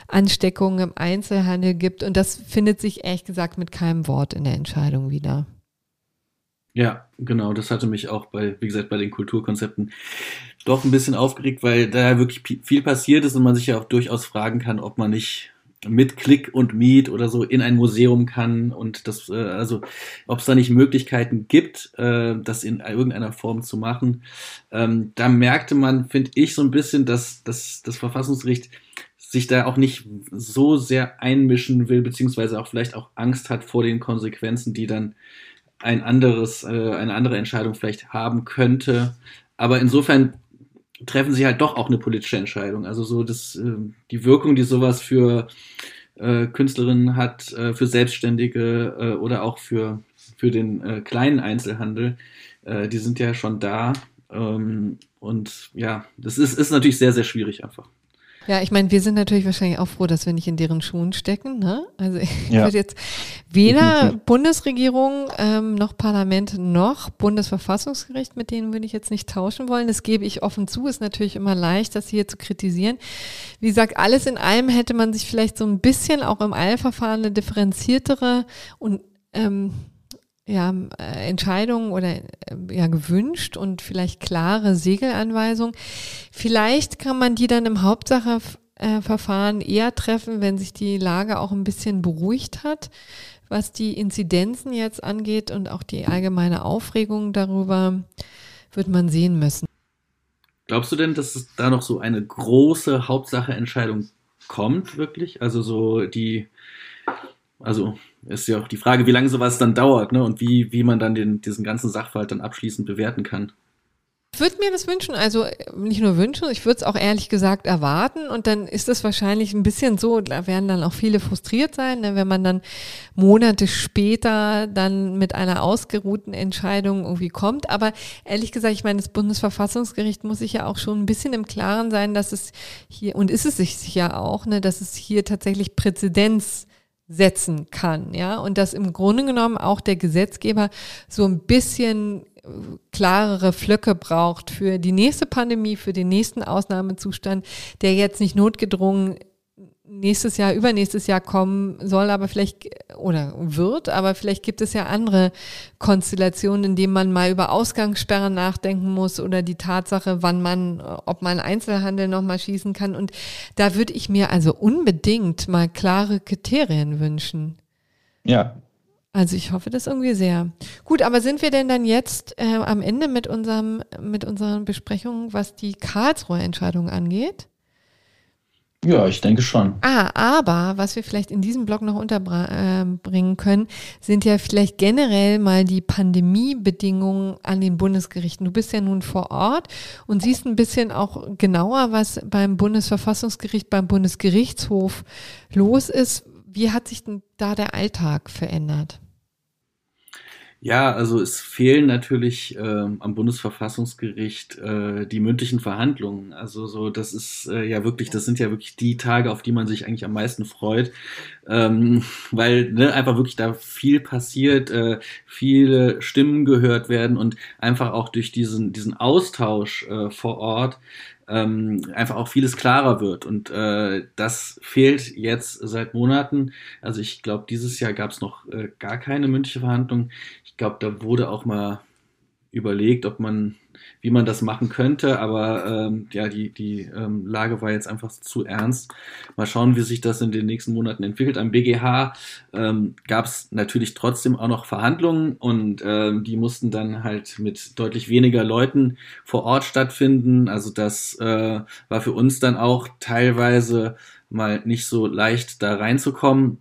Ansteckungen im Einzelhandel gibt. Und das findet sich ehrlich gesagt mit keinem Wort in der Entscheidung wieder. Ja, genau, das hatte mich auch bei, wie gesagt, bei den Kulturkonzepten doch ein bisschen aufgeregt, weil da wirklich viel passiert ist und man sich ja auch durchaus fragen kann, ob man nicht mit Klick und Meet oder so in ein Museum kann und das, äh, also ob es da nicht Möglichkeiten gibt, äh, das in irgendeiner Form zu machen. Ähm, da merkte man, finde ich, so ein bisschen, dass, dass das Verfassungsgericht sich da auch nicht so sehr einmischen will, beziehungsweise auch vielleicht auch Angst hat vor den Konsequenzen, die dann ein anderes, äh, eine andere Entscheidung vielleicht haben könnte. Aber insofern treffen sie halt doch auch eine politische Entscheidung. Also so das, äh, die Wirkung, die sowas für äh, Künstlerinnen hat, äh, für Selbstständige äh, oder auch für, für den äh, kleinen Einzelhandel, äh, die sind ja schon da. Ähm, und ja, das ist, ist natürlich sehr, sehr schwierig einfach. Ja, ich meine, wir sind natürlich wahrscheinlich auch froh, dass wir nicht in deren Schuhen stecken. Ne? Also ich ja. würde jetzt weder Bundesregierung ähm, noch Parlament noch Bundesverfassungsgericht, mit denen würde ich jetzt nicht tauschen wollen. Das gebe ich offen zu. Ist natürlich immer leicht, das hier zu kritisieren. Wie gesagt, alles in allem hätte man sich vielleicht so ein bisschen auch im Eilverfahren eine differenziertere und ähm, ja, äh, Entscheidungen oder äh, ja gewünscht und vielleicht klare Segelanweisungen. Vielleicht kann man die dann im Hauptsacheverfahren eher treffen, wenn sich die Lage auch ein bisschen beruhigt hat, was die Inzidenzen jetzt angeht und auch die allgemeine Aufregung darüber wird man sehen müssen. Glaubst du denn, dass es da noch so eine große Hauptsacheentscheidung kommt, wirklich? Also so die, also ist ja auch die Frage, wie lange sowas dann dauert, ne? Und wie, wie man dann den, diesen ganzen Sachverhalt dann abschließend bewerten kann. Ich würde mir das wünschen, also nicht nur wünschen, ich würde es auch ehrlich gesagt erwarten und dann ist es wahrscheinlich ein bisschen so, da werden dann auch viele frustriert sein, ne, wenn man dann Monate später dann mit einer ausgeruhten Entscheidung irgendwie kommt. Aber ehrlich gesagt, ich meine, das Bundesverfassungsgericht muss sich ja auch schon ein bisschen im Klaren sein, dass es hier, und ist es sich ja auch, ne, dass es hier tatsächlich Präzedenz setzen kann, ja, und dass im Grunde genommen auch der Gesetzgeber so ein bisschen äh, klarere Flöcke braucht für die nächste Pandemie, für den nächsten Ausnahmezustand, der jetzt nicht notgedrungen nächstes Jahr, übernächstes Jahr kommen soll, aber vielleicht oder wird, aber vielleicht gibt es ja andere Konstellationen, in denen man mal über Ausgangssperren nachdenken muss oder die Tatsache, wann man, ob man Einzelhandel nochmal schießen kann. Und da würde ich mir also unbedingt mal klare Kriterien wünschen. Ja. Also ich hoffe das irgendwie sehr. Gut, aber sind wir denn dann jetzt äh, am Ende mit unserem, mit unseren Besprechungen, was die Karlsruher Entscheidung angeht? Ja, ich denke schon. Ah, aber was wir vielleicht in diesem Blog noch unterbringen können, sind ja vielleicht generell mal die Pandemiebedingungen an den Bundesgerichten. Du bist ja nun vor Ort und siehst ein bisschen auch genauer, was beim Bundesverfassungsgericht, beim Bundesgerichtshof los ist. Wie hat sich denn da der Alltag verändert? Ja, also es fehlen natürlich äh, am Bundesverfassungsgericht äh, die mündlichen Verhandlungen. Also so, das ist äh, ja wirklich, das sind ja wirklich die Tage, auf die man sich eigentlich am meisten freut, ähm, weil ne, einfach wirklich da viel passiert, äh, viele Stimmen gehört werden und einfach auch durch diesen diesen Austausch äh, vor Ort ähm, einfach auch vieles klarer wird. Und äh, das fehlt jetzt seit Monaten. Also ich glaube, dieses Jahr gab es noch äh, gar keine mündliche Verhandlung. Ich glaube, da wurde auch mal überlegt, ob man, wie man das machen könnte, aber ähm, ja, die, die ähm, Lage war jetzt einfach zu ernst. Mal schauen, wie sich das in den nächsten Monaten entwickelt. Am BGH ähm, gab es natürlich trotzdem auch noch Verhandlungen und ähm, die mussten dann halt mit deutlich weniger Leuten vor Ort stattfinden. Also das äh, war für uns dann auch teilweise mal nicht so leicht da reinzukommen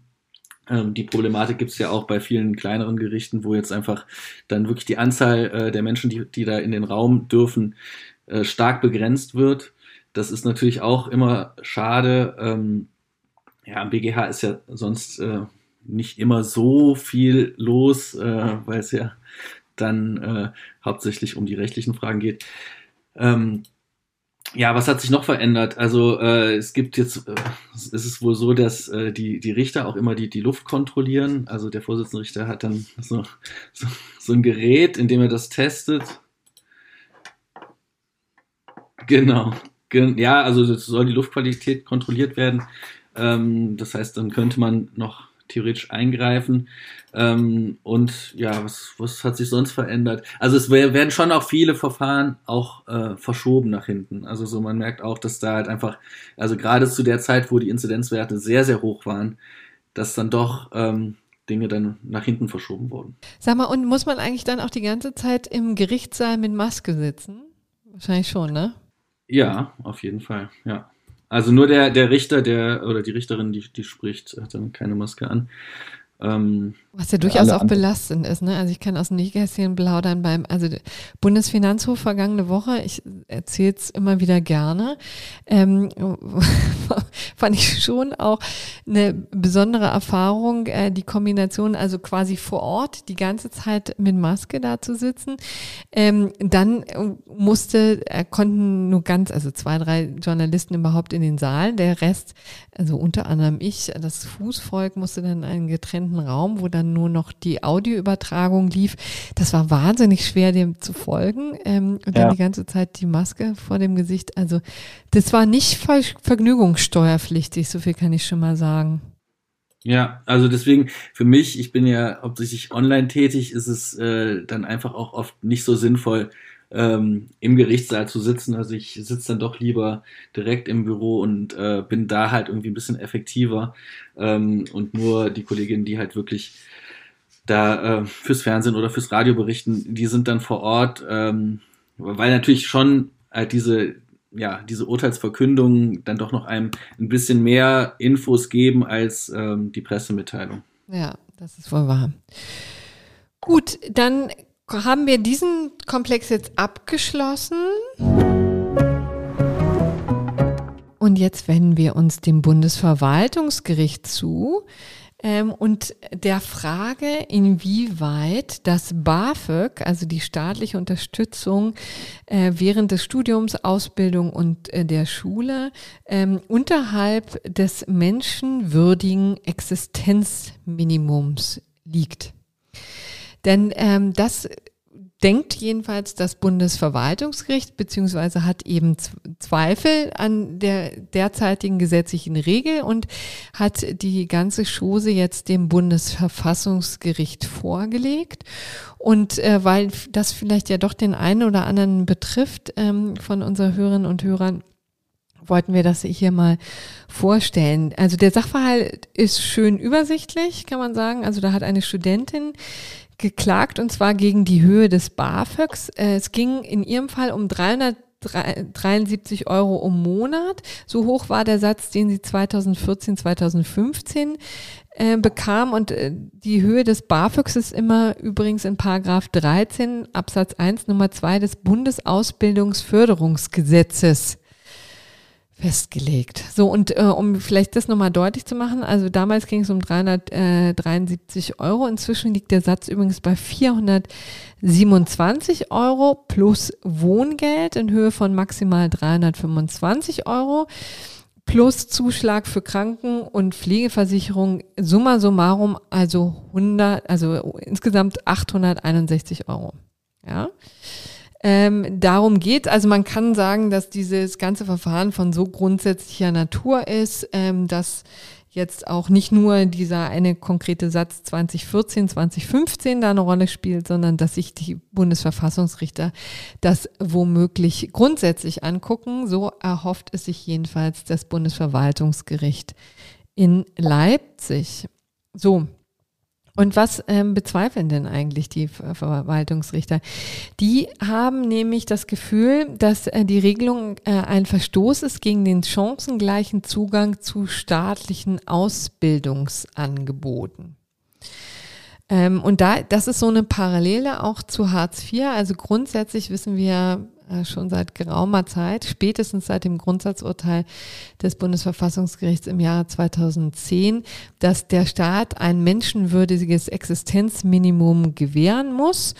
die Problematik gibt es ja auch bei vielen kleineren Gerichten, wo jetzt einfach dann wirklich die Anzahl äh, der Menschen, die, die da in den Raum dürfen, äh, stark begrenzt wird. Das ist natürlich auch immer schade. Ähm, ja, am BGH ist ja sonst äh, nicht immer so viel los, äh, weil es ja dann äh, hauptsächlich um die rechtlichen Fragen geht. Ähm, ja, was hat sich noch verändert? Also äh, es gibt jetzt, äh, es ist wohl so, dass äh, die, die Richter auch immer die, die Luft kontrollieren. Also der Vorsitzende Richter hat dann so, so, so ein Gerät, in dem er das testet. Genau. Gen ja, also soll die Luftqualität kontrolliert werden. Ähm, das heißt, dann könnte man noch theoretisch eingreifen. Ähm, und ja, was, was hat sich sonst verändert? Also es werden schon auch viele Verfahren auch äh, verschoben nach hinten. Also so man merkt auch, dass da halt einfach, also gerade zu der Zeit, wo die Inzidenzwerte sehr, sehr hoch waren, dass dann doch ähm, Dinge dann nach hinten verschoben wurden. Sag mal, und muss man eigentlich dann auch die ganze Zeit im Gerichtssaal mit Maske sitzen? Wahrscheinlich schon, ne? Ja, auf jeden Fall, ja. Also nur der, der Richter, der oder die Richterin, die, die spricht, hat dann keine Maske an. Ähm, Was ja durchaus auch belastend ist. Ne? Also ich kann aus dem Nähkästchen plaudern beim, also Bundesfinanzhof vergangene Woche, ich erzähle es immer wieder gerne, ähm, fand ich schon auch eine besondere Erfahrung, äh, die Kombination, also quasi vor Ort die ganze Zeit mit Maske da zu sitzen. Ähm, dann musste, äh, konnten nur ganz, also zwei, drei Journalisten überhaupt in den Saal, der Rest, also unter anderem ich, das Fußvolk musste dann einen getrennten Raum, wo dann dann nur noch die Audioübertragung lief. Das war wahnsinnig schwer, dem zu folgen. Ähm, und dann ja. die ganze Zeit die Maske vor dem Gesicht. Also das war nicht ver vergnügungssteuerpflichtig, so viel kann ich schon mal sagen. Ja, also deswegen für mich, ich bin ja hauptsächlich online tätig, ist es äh, dann einfach auch oft nicht so sinnvoll, ähm, im Gerichtssaal zu sitzen. Also ich sitze dann doch lieber direkt im Büro und äh, bin da halt irgendwie ein bisschen effektiver. Ähm, und nur die Kolleginnen, die halt wirklich da äh, fürs Fernsehen oder fürs Radio berichten, die sind dann vor Ort, ähm, weil natürlich schon halt diese ja, diese Urteilsverkündungen dann doch noch einem ein bisschen mehr Infos geben als ähm, die Pressemitteilung. Ja, das ist wohl wahr. Gut, dann haben wir diesen Komplex jetzt abgeschlossen. Und jetzt wenden wir uns dem Bundesverwaltungsgericht zu ähm, und der Frage, inwieweit das BAföG, also die staatliche Unterstützung äh, während des Studiums, Ausbildung und äh, der Schule, ähm, unterhalb des menschenwürdigen Existenzminimums liegt. Denn ähm, das denkt jedenfalls das Bundesverwaltungsgericht beziehungsweise hat eben Zweifel an der derzeitigen gesetzlichen Regel und hat die ganze Chose jetzt dem Bundesverfassungsgericht vorgelegt. Und äh, weil das vielleicht ja doch den einen oder anderen betrifft ähm, von unseren Hörerinnen und Hörern, wollten wir das hier mal vorstellen. Also der Sachverhalt ist schön übersichtlich, kann man sagen. Also da hat eine Studentin geklagt und zwar gegen die Höhe des BAföGs. Äh, es ging in ihrem Fall um 373 Euro im Monat. So hoch war der Satz, den sie 2014, 2015 äh, bekam. Und äh, die Höhe des BAföGs ist immer übrigens in Paragraph 13 Absatz 1 Nummer 2 des Bundesausbildungsförderungsgesetzes festgelegt. So, und äh, um vielleicht das nochmal deutlich zu machen, also damals ging es um 373 Euro, inzwischen liegt der Satz übrigens bei 427 Euro plus Wohngeld in Höhe von maximal 325 Euro plus Zuschlag für Kranken- und Pflegeversicherung, summa summarum also 100, also insgesamt 861 Euro. Ja. Ähm, darum geht. Also man kann sagen, dass dieses ganze Verfahren von so grundsätzlicher Natur ist, ähm, dass jetzt auch nicht nur dieser eine konkrete Satz 2014, 2015 da eine Rolle spielt, sondern dass sich die Bundesverfassungsrichter das womöglich grundsätzlich angucken. So erhofft es sich jedenfalls das Bundesverwaltungsgericht in Leipzig. So, und was ähm, bezweifeln denn eigentlich die Ver Verwaltungsrichter? Die haben nämlich das Gefühl, dass äh, die Regelung äh, ein Verstoß ist gegen den chancengleichen Zugang zu staatlichen Ausbildungsangeboten. Ähm, und da, das ist so eine Parallele auch zu Hartz IV. Also grundsätzlich wissen wir schon seit geraumer Zeit, spätestens seit dem Grundsatzurteil des Bundesverfassungsgerichts im Jahre 2010, dass der Staat ein menschenwürdiges Existenzminimum gewähren muss.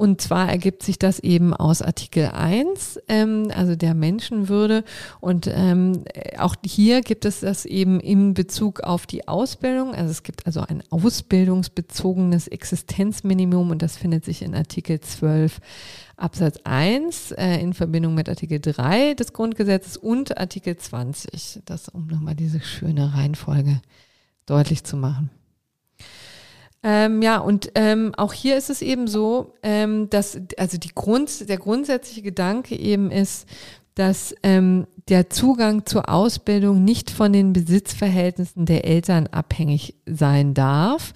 Und zwar ergibt sich das eben aus Artikel 1, ähm, also der Menschenwürde. Und ähm, auch hier gibt es das eben in Bezug auf die Ausbildung. Also es gibt also ein ausbildungsbezogenes Existenzminimum und das findet sich in Artikel 12 Absatz 1 äh, in Verbindung mit Artikel 3 des Grundgesetzes und Artikel 20. Das, um nochmal diese schöne Reihenfolge deutlich zu machen. Ähm, ja, und ähm, auch hier ist es eben so, ähm, dass also die Grund, der grundsätzliche Gedanke eben ist, dass ähm, der Zugang zur Ausbildung nicht von den Besitzverhältnissen der Eltern abhängig sein darf.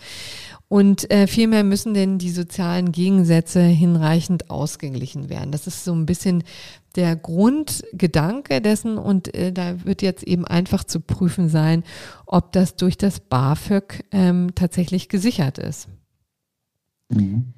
Und äh, vielmehr müssen denn die sozialen Gegensätze hinreichend ausgeglichen werden. Das ist so ein bisschen der Grundgedanke dessen und äh, da wird jetzt eben einfach zu prüfen sein, ob das durch das BAföG ähm, tatsächlich gesichert ist. Mhm.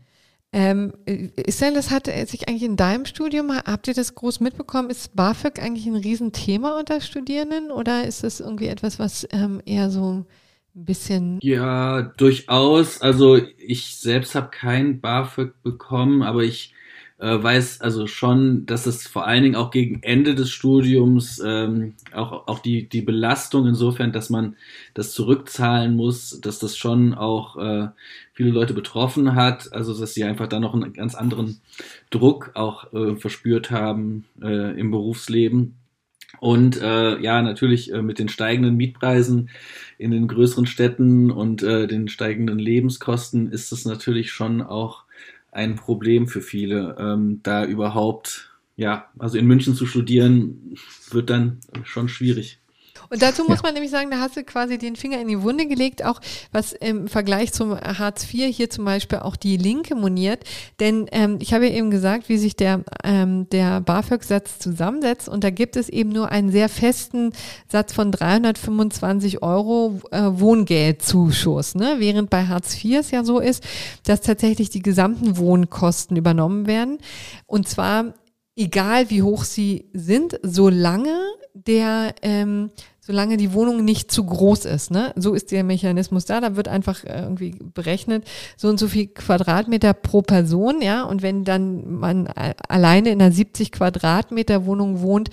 Ähm, ist denn, das hat sich eigentlich in deinem Studium, habt ihr das groß mitbekommen, ist BAföG eigentlich ein Riesenthema unter Studierenden oder ist das irgendwie etwas, was ähm, eher so ein bisschen. Ja, durchaus. Also ich selbst habe kein BAföG bekommen, aber ich äh, weiß also schon, dass es vor allen Dingen auch gegen Ende des Studiums ähm, auch, auch die, die Belastung insofern, dass man das zurückzahlen muss, dass das schon auch äh, viele Leute betroffen hat, also dass sie einfach da noch einen ganz anderen Druck auch äh, verspürt haben äh, im Berufsleben. Und äh, ja, natürlich äh, mit den steigenden Mietpreisen in den größeren Städten und äh, den steigenden Lebenskosten ist es natürlich schon auch ein Problem für viele, ähm, da überhaupt, ja, also in München zu studieren, wird dann schon schwierig. Und dazu muss ja. man nämlich sagen, da hast du quasi den Finger in die Wunde gelegt, auch was im Vergleich zum Hartz IV hier zum Beispiel auch die Linke moniert. Denn ähm, ich habe ja eben gesagt, wie sich der, ähm, der BAföG-Satz zusammensetzt. Und da gibt es eben nur einen sehr festen Satz von 325 Euro äh, Wohngeldzuschuss. Ne? Während bei Hartz IV es ja so ist, dass tatsächlich die gesamten Wohnkosten übernommen werden. Und zwar egal wie hoch sie sind, solange der ähm, solange die Wohnung nicht zu groß ist. Ne? So ist der Mechanismus da. Da wird einfach äh, irgendwie berechnet, so und so viel Quadratmeter pro Person, ja. Und wenn dann man alleine in einer 70 Quadratmeter Wohnung wohnt,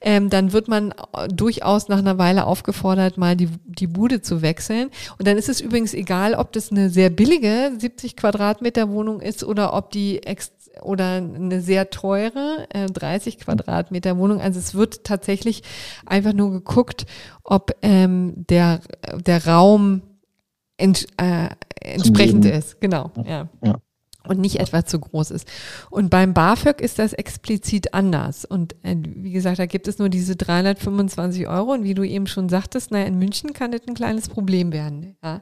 ähm, dann wird man äh, durchaus nach einer Weile aufgefordert, mal die, die Bude zu wechseln. Und dann ist es übrigens egal, ob das eine sehr billige 70 Quadratmeter Wohnung ist oder ob die ex oder eine sehr teure äh, 30 Quadratmeter Wohnung. Also es wird tatsächlich einfach nur geguckt, ob ähm, der, der Raum ents äh, entsprechend ist. Genau, ja. ja. Und nicht etwa zu groß ist. Und beim BAföG ist das explizit anders. Und äh, wie gesagt, da gibt es nur diese 325 Euro. Und wie du eben schon sagtest, naja, in München kann das ein kleines Problem werden. Ja.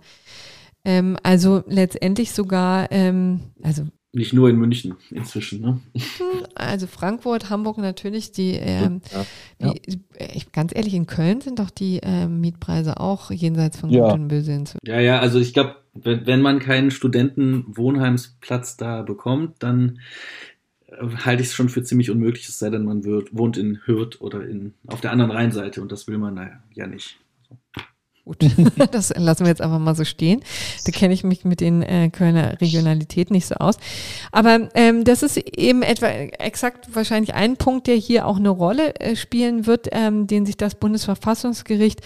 Ähm, also letztendlich sogar, ähm, also nicht nur in München inzwischen, ne? Also Frankfurt, Hamburg natürlich, die, ähm, ja, die ich, ganz ehrlich, in Köln sind doch die ähm, Mietpreise auch jenseits von ja. Gut und Böse inzwischen. Ja, ja, also ich glaube, wenn, wenn man keinen Studentenwohnheimsplatz da bekommt, dann äh, halte ich es schon für ziemlich unmöglich, es sei denn, man wird, wohnt in Hürth oder in, auf der anderen Rheinseite und das will man da ja nicht. Gut, das lassen wir jetzt einfach mal so stehen. Da kenne ich mich mit den äh, Kölner Regionalität nicht so aus. Aber ähm, das ist eben etwa exakt wahrscheinlich ein Punkt, der hier auch eine Rolle äh, spielen wird, ähm, den sich das Bundesverfassungsgericht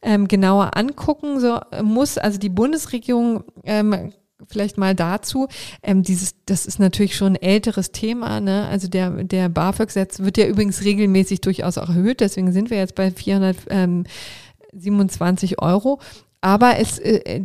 ähm, genauer angucken so, muss. Also die Bundesregierung ähm, vielleicht mal dazu. Ähm, dieses, das ist natürlich schon ein älteres Thema. Ne? Also der, der BAföG-Satz wird ja übrigens regelmäßig durchaus auch erhöht. Deswegen sind wir jetzt bei 427 Euro. Aber es, äh,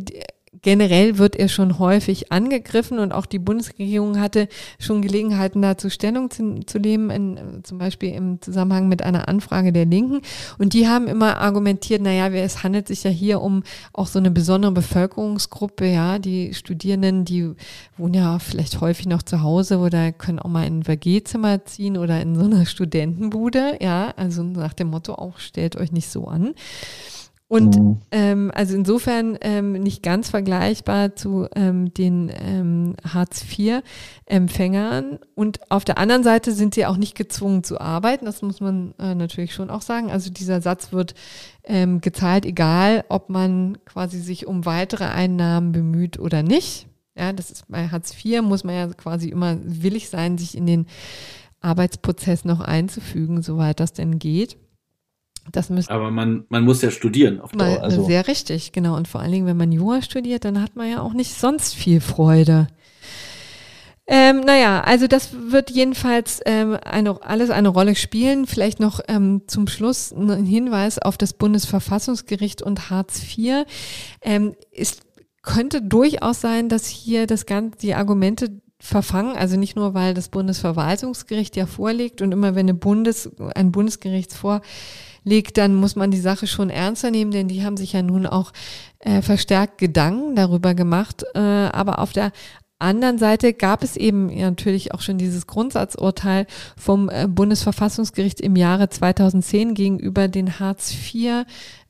generell wird er schon häufig angegriffen und auch die Bundesregierung hatte schon Gelegenheiten dazu Stellung zu, zu nehmen, in, zum Beispiel im Zusammenhang mit einer Anfrage der Linken. Und die haben immer argumentiert, naja, es handelt sich ja hier um auch so eine besondere Bevölkerungsgruppe, ja, die Studierenden, die wohnen ja vielleicht häufig noch zu Hause oder können auch mal in ein WG-Zimmer ziehen oder in so einer Studentenbude, ja, also nach dem Motto auch, stellt euch nicht so an. Und mhm. ähm, also insofern ähm, nicht ganz vergleichbar zu ähm, den ähm, Hartz-IV-Empfängern. Und auf der anderen Seite sind sie auch nicht gezwungen zu arbeiten. Das muss man äh, natürlich schon auch sagen. Also dieser Satz wird ähm, gezahlt, egal ob man quasi sich um weitere Einnahmen bemüht oder nicht. Ja, das ist bei Hartz IV muss man ja quasi immer willig sein, sich in den Arbeitsprozess noch einzufügen, soweit das denn geht. Das müsste Aber man, man muss ja studieren auf Dauer. Also. Sehr richtig, genau. Und vor allen Dingen, wenn man Jura studiert, dann hat man ja auch nicht sonst viel Freude. Ähm, naja, also das wird jedenfalls ähm, eine, alles eine Rolle spielen. Vielleicht noch ähm, zum Schluss ein Hinweis auf das Bundesverfassungsgericht und Hartz IV. Ähm, es könnte durchaus sein, dass hier das Ganze, die Argumente verfangen, also nicht nur, weil das Bundesverwaltungsgericht ja vorliegt und immer wenn eine Bundes, ein Bundesgericht vor liegt, dann muss man die Sache schon ernster nehmen, denn die haben sich ja nun auch äh, verstärkt Gedanken darüber gemacht. Äh, aber auf der anderen Seite gab es eben natürlich auch schon dieses Grundsatzurteil vom äh, Bundesverfassungsgericht im Jahre 2010 gegenüber den Hartz IV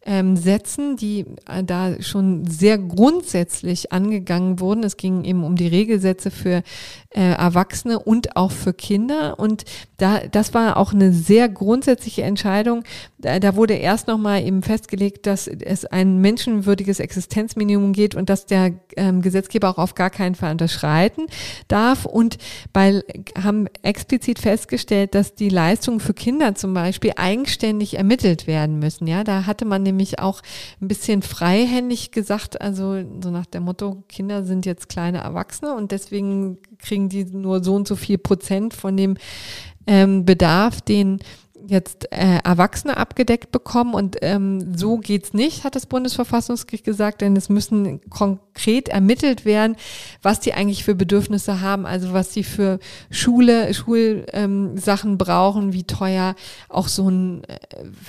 ähm, Sätzen, die äh, da schon sehr grundsätzlich angegangen wurden. Es ging eben um die Regelsätze für äh, Erwachsene und auch für Kinder. Und da, das war auch eine sehr grundsätzliche Entscheidung. Da, da wurde erst nochmal eben festgelegt, dass es ein menschenwürdiges Existenzminimum geht und dass der ähm, Gesetzgeber auch auf gar keinen Fall unterschreiten darf. Und bei, haben explizit festgestellt, dass die Leistungen für Kinder zum Beispiel eigenständig ermittelt werden müssen. Ja, da hatte man nämlich auch ein bisschen freihändig gesagt, also so nach dem Motto, Kinder sind jetzt kleine Erwachsene und deswegen kriegen die nur so und so viel Prozent von dem ähm, Bedarf, den jetzt äh, Erwachsene abgedeckt bekommen und ähm, so geht's nicht, hat das Bundesverfassungsgericht gesagt, denn es müssen konkret ermittelt werden, was die eigentlich für Bedürfnisse haben, also was sie für Schule, Schulsachen ähm, brauchen, wie teuer auch so ein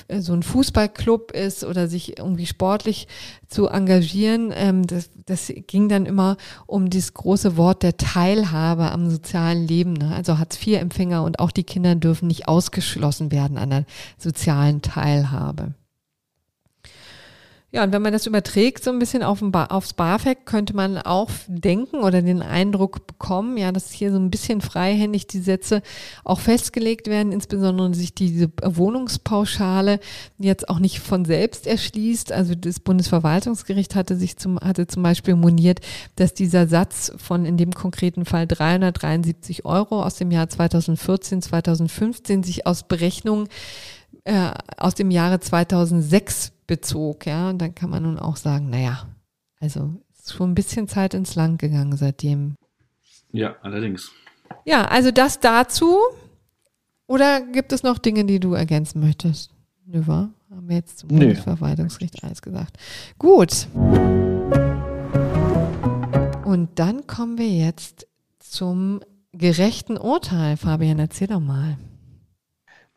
äh, so ein Fußballclub ist oder sich irgendwie sportlich zu engagieren. Ähm, das, das ging dann immer um das große Wort der Teilhabe am sozialen Leben. Ne? Also Hartz-IV-Empfänger und auch die Kinder dürfen nicht ausgeschlossen werden an der sozialen Teilhabe. Ja, und wenn man das überträgt so ein bisschen auf aufs BAföG, könnte man auch denken oder den Eindruck bekommen, ja, dass hier so ein bisschen freihändig die Sätze auch festgelegt werden, insbesondere sich diese Wohnungspauschale jetzt auch nicht von selbst erschließt. Also das Bundesverwaltungsgericht hatte sich zum, hatte zum Beispiel moniert, dass dieser Satz von in dem konkreten Fall 373 Euro aus dem Jahr 2014, 2015 sich aus Berechnungen äh, aus dem Jahre 2006 bezog, ja, und dann kann man nun auch sagen, naja, also ist schon ein bisschen Zeit ins Land gegangen seitdem. Ja, allerdings. Ja, also das dazu. Oder gibt es noch Dinge, die du ergänzen möchtest? Nö, war? Haben wir jetzt zum. Bundesverwaltungsgericht alles gesagt. Gut. Und dann kommen wir jetzt zum gerechten Urteil. Fabian, erzähl doch mal.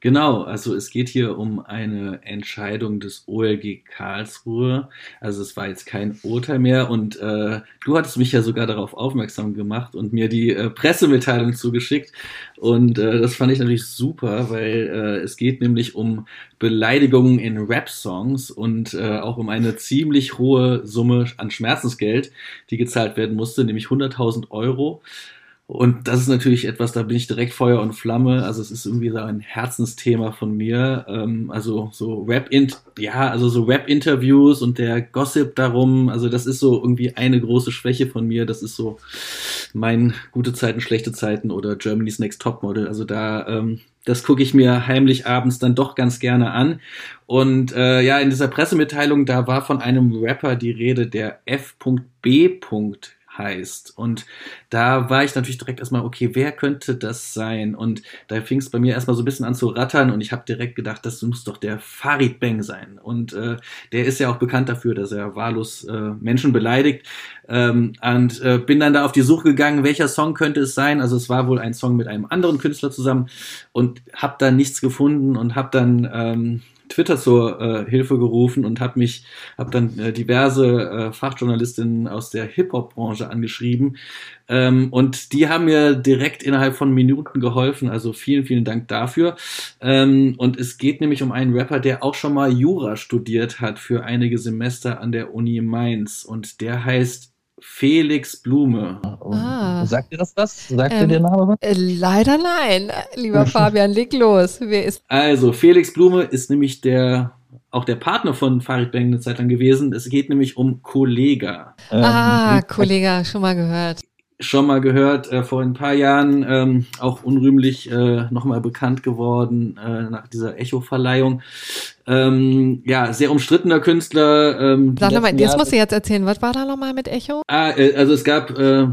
Genau, also es geht hier um eine Entscheidung des OLG Karlsruhe. Also es war jetzt kein Urteil mehr und äh, du hattest mich ja sogar darauf aufmerksam gemacht und mir die äh, Pressemitteilung zugeschickt. Und äh, das fand ich natürlich super, weil äh, es geht nämlich um Beleidigungen in Rap-Songs und äh, auch um eine ziemlich hohe Summe an Schmerzensgeld, die gezahlt werden musste, nämlich 100.000 Euro. Und das ist natürlich etwas, da bin ich direkt Feuer und Flamme. Also es ist irgendwie so ein Herzensthema von mir. Ähm, also so Rap, ja, also so Rap-Interviews und der Gossip darum. Also das ist so irgendwie eine große Schwäche von mir. Das ist so mein gute Zeiten, schlechte Zeiten oder Germany's Next Topmodel. Also da, ähm, das gucke ich mir heimlich abends dann doch ganz gerne an. Und äh, ja, in dieser Pressemitteilung, da war von einem Rapper die Rede, der F.B heißt. Und da war ich natürlich direkt erstmal, okay, wer könnte das sein? Und da fing es bei mir erstmal so ein bisschen an zu rattern und ich habe direkt gedacht, das muss doch der Farid Bang sein. Und äh, der ist ja auch bekannt dafür, dass er wahllos äh, Menschen beleidigt. Ähm, und äh, bin dann da auf die Suche gegangen, welcher Song könnte es sein? Also es war wohl ein Song mit einem anderen Künstler zusammen und habe da nichts gefunden und habe dann ähm, Twitter zur äh, Hilfe gerufen und habe mich, habe dann äh, diverse äh, Fachjournalistinnen aus der Hip-Hop-Branche angeschrieben ähm, und die haben mir direkt innerhalb von Minuten geholfen. Also vielen, vielen Dank dafür. Ähm, und es geht nämlich um einen Rapper, der auch schon mal Jura studiert hat für einige Semester an der Uni Mainz und der heißt Felix Blume. Ah. Sagt dir das was? Sagt ähm, dir der Name was? Äh, leider nein. Lieber Fabian, leg los. Wer ist? Also, Felix Blume ist nämlich der auch der Partner von Farid Bang eine Zeit lang gewesen. Es geht nämlich um Kollega. ah, ähm, Kollega, schon mal gehört schon mal gehört, äh, vor ein paar Jahren ähm, auch unrühmlich äh, nochmal bekannt geworden äh, nach dieser Echo-Verleihung. Ähm, ja, sehr umstrittener Künstler. Ähm, Sag nochmal, das musst du jetzt erzählen. Was war da nochmal mit Echo? Ah, äh, also es gab äh,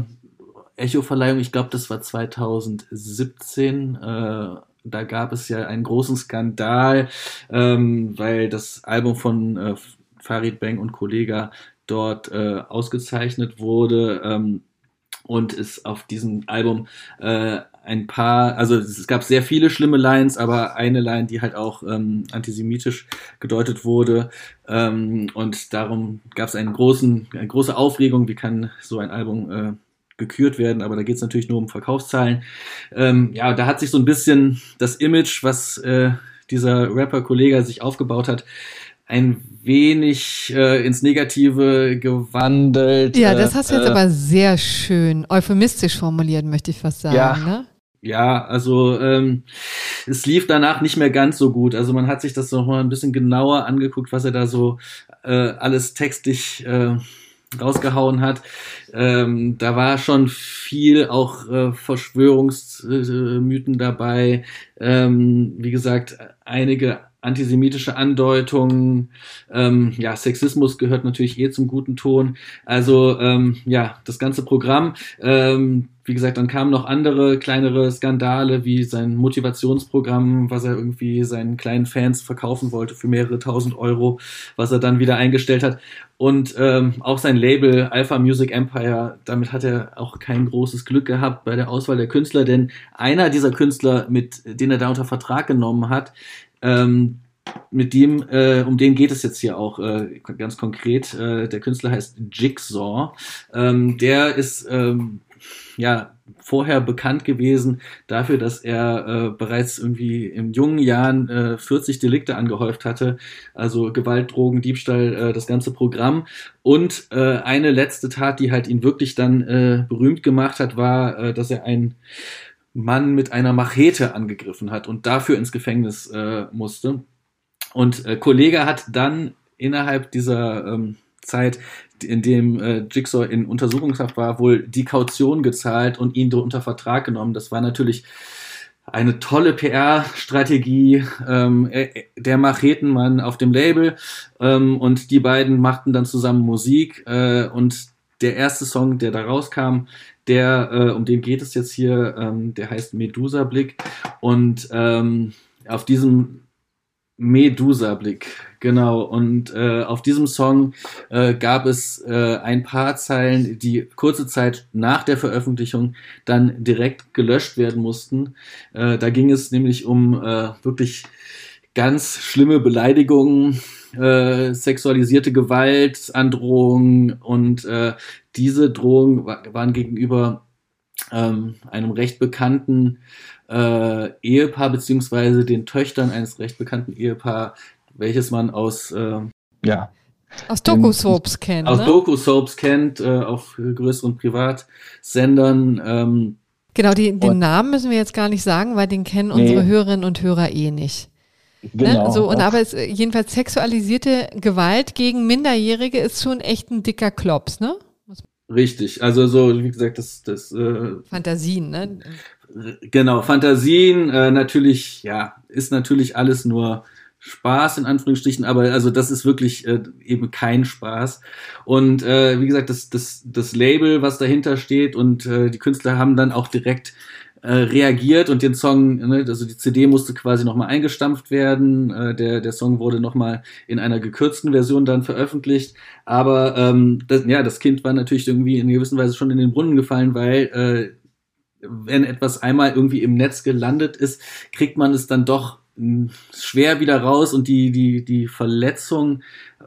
Echo-Verleihung, ich glaube, das war 2017. Äh, da gab es ja einen großen Skandal, ähm, weil das Album von äh, Farid Bang und Kollega dort äh, ausgezeichnet wurde. Ähm, und es auf diesem Album äh, ein paar, also es gab sehr viele schlimme Lines, aber eine Line, die halt auch ähm, antisemitisch gedeutet wurde. Ähm, und darum gab es einen großen, eine große Aufregung, wie kann so ein Album äh, gekürt werden, aber da geht es natürlich nur um Verkaufszahlen. Ähm, ja, da hat sich so ein bisschen das Image, was äh, dieser Rapper-Kollege sich aufgebaut hat, ein wenig äh, ins Negative gewandelt. Ja, das hast du jetzt äh, aber sehr schön euphemistisch formuliert, möchte ich fast sagen. Ja, ne? ja also ähm, es lief danach nicht mehr ganz so gut. Also man hat sich das noch mal ein bisschen genauer angeguckt, was er da so äh, alles textlich äh, rausgehauen hat. Ähm, da war schon viel auch äh, Verschwörungsmythen dabei. Ähm, wie gesagt, einige antisemitische Andeutungen, ähm, ja, Sexismus gehört natürlich eh zum guten Ton. Also ähm, ja, das ganze Programm. Ähm, wie gesagt, dann kamen noch andere kleinere Skandale, wie sein Motivationsprogramm, was er irgendwie seinen kleinen Fans verkaufen wollte für mehrere tausend Euro, was er dann wieder eingestellt hat. Und ähm, auch sein Label Alpha Music Empire, damit hat er auch kein großes Glück gehabt bei der Auswahl der Künstler, denn einer dieser Künstler, mit denen er da unter Vertrag genommen hat, ähm, mit dem, äh, um den geht es jetzt hier auch äh, ganz konkret. Äh, der Künstler heißt Jigsaw. Ähm, der ist ähm, ja vorher bekannt gewesen dafür, dass er äh, bereits irgendwie in jungen Jahren äh, 40 Delikte angehäuft hatte, also Gewalt, Drogen, Diebstahl, äh, das ganze Programm. Und äh, eine letzte Tat, die halt ihn wirklich dann äh, berühmt gemacht hat, war, äh, dass er ein Mann mit einer Machete angegriffen hat und dafür ins Gefängnis äh, musste. Und äh, Kollege hat dann innerhalb dieser ähm, Zeit, in dem äh, Jigsaw in Untersuchungshaft war, wohl die Kaution gezahlt und ihn unter Vertrag genommen. Das war natürlich eine tolle PR-Strategie ähm, äh, der Machetenmann auf dem Label ähm, und die beiden machten dann zusammen Musik äh, und der erste Song, der da rauskam, der, äh, um den geht es jetzt hier, ähm, der heißt Medusa Blick. Und ähm, auf diesem Medusa Blick, genau. Und äh, auf diesem Song äh, gab es äh, ein paar Zeilen, die kurze Zeit nach der Veröffentlichung dann direkt gelöscht werden mussten. Äh, da ging es nämlich um äh, wirklich ganz schlimme Beleidigungen, äh, sexualisierte Gewalt, Androhungen und äh, diese Drohungen waren gegenüber ähm, einem recht bekannten äh, Ehepaar beziehungsweise den Töchtern eines recht bekannten Ehepaar, welches man aus äh, ja aus Doku-Soaps kennt. Aus ne? Doku-Soaps kennt, äh, auf größeren Privatsendern. Ähm, genau, die, den Namen müssen wir jetzt gar nicht sagen, weil den kennen nee. unsere Hörerinnen und Hörer eh nicht. Ne? Genau. Ne? So, und aber es, jedenfalls sexualisierte Gewalt gegen Minderjährige ist schon echt ein dicker Klops, ne? Richtig, also so, wie gesagt, das, das äh, Fantasien, ne? Genau, Fantasien, äh, natürlich, ja, ist natürlich alles nur Spaß in Anführungsstrichen, aber also das ist wirklich äh, eben kein Spaß. Und äh, wie gesagt, das, das, das Label, was dahinter steht und äh, die Künstler haben dann auch direkt äh, reagiert und den Song, ne, also die CD musste quasi nochmal eingestampft werden. Äh, der, der Song wurde nochmal in einer gekürzten Version dann veröffentlicht. Aber ähm, das, ja, das Kind war natürlich irgendwie in gewisser Weise schon in den Brunnen gefallen, weil äh, wenn etwas einmal irgendwie im Netz gelandet ist, kriegt man es dann doch schwer wieder raus und die, die, die Verletzung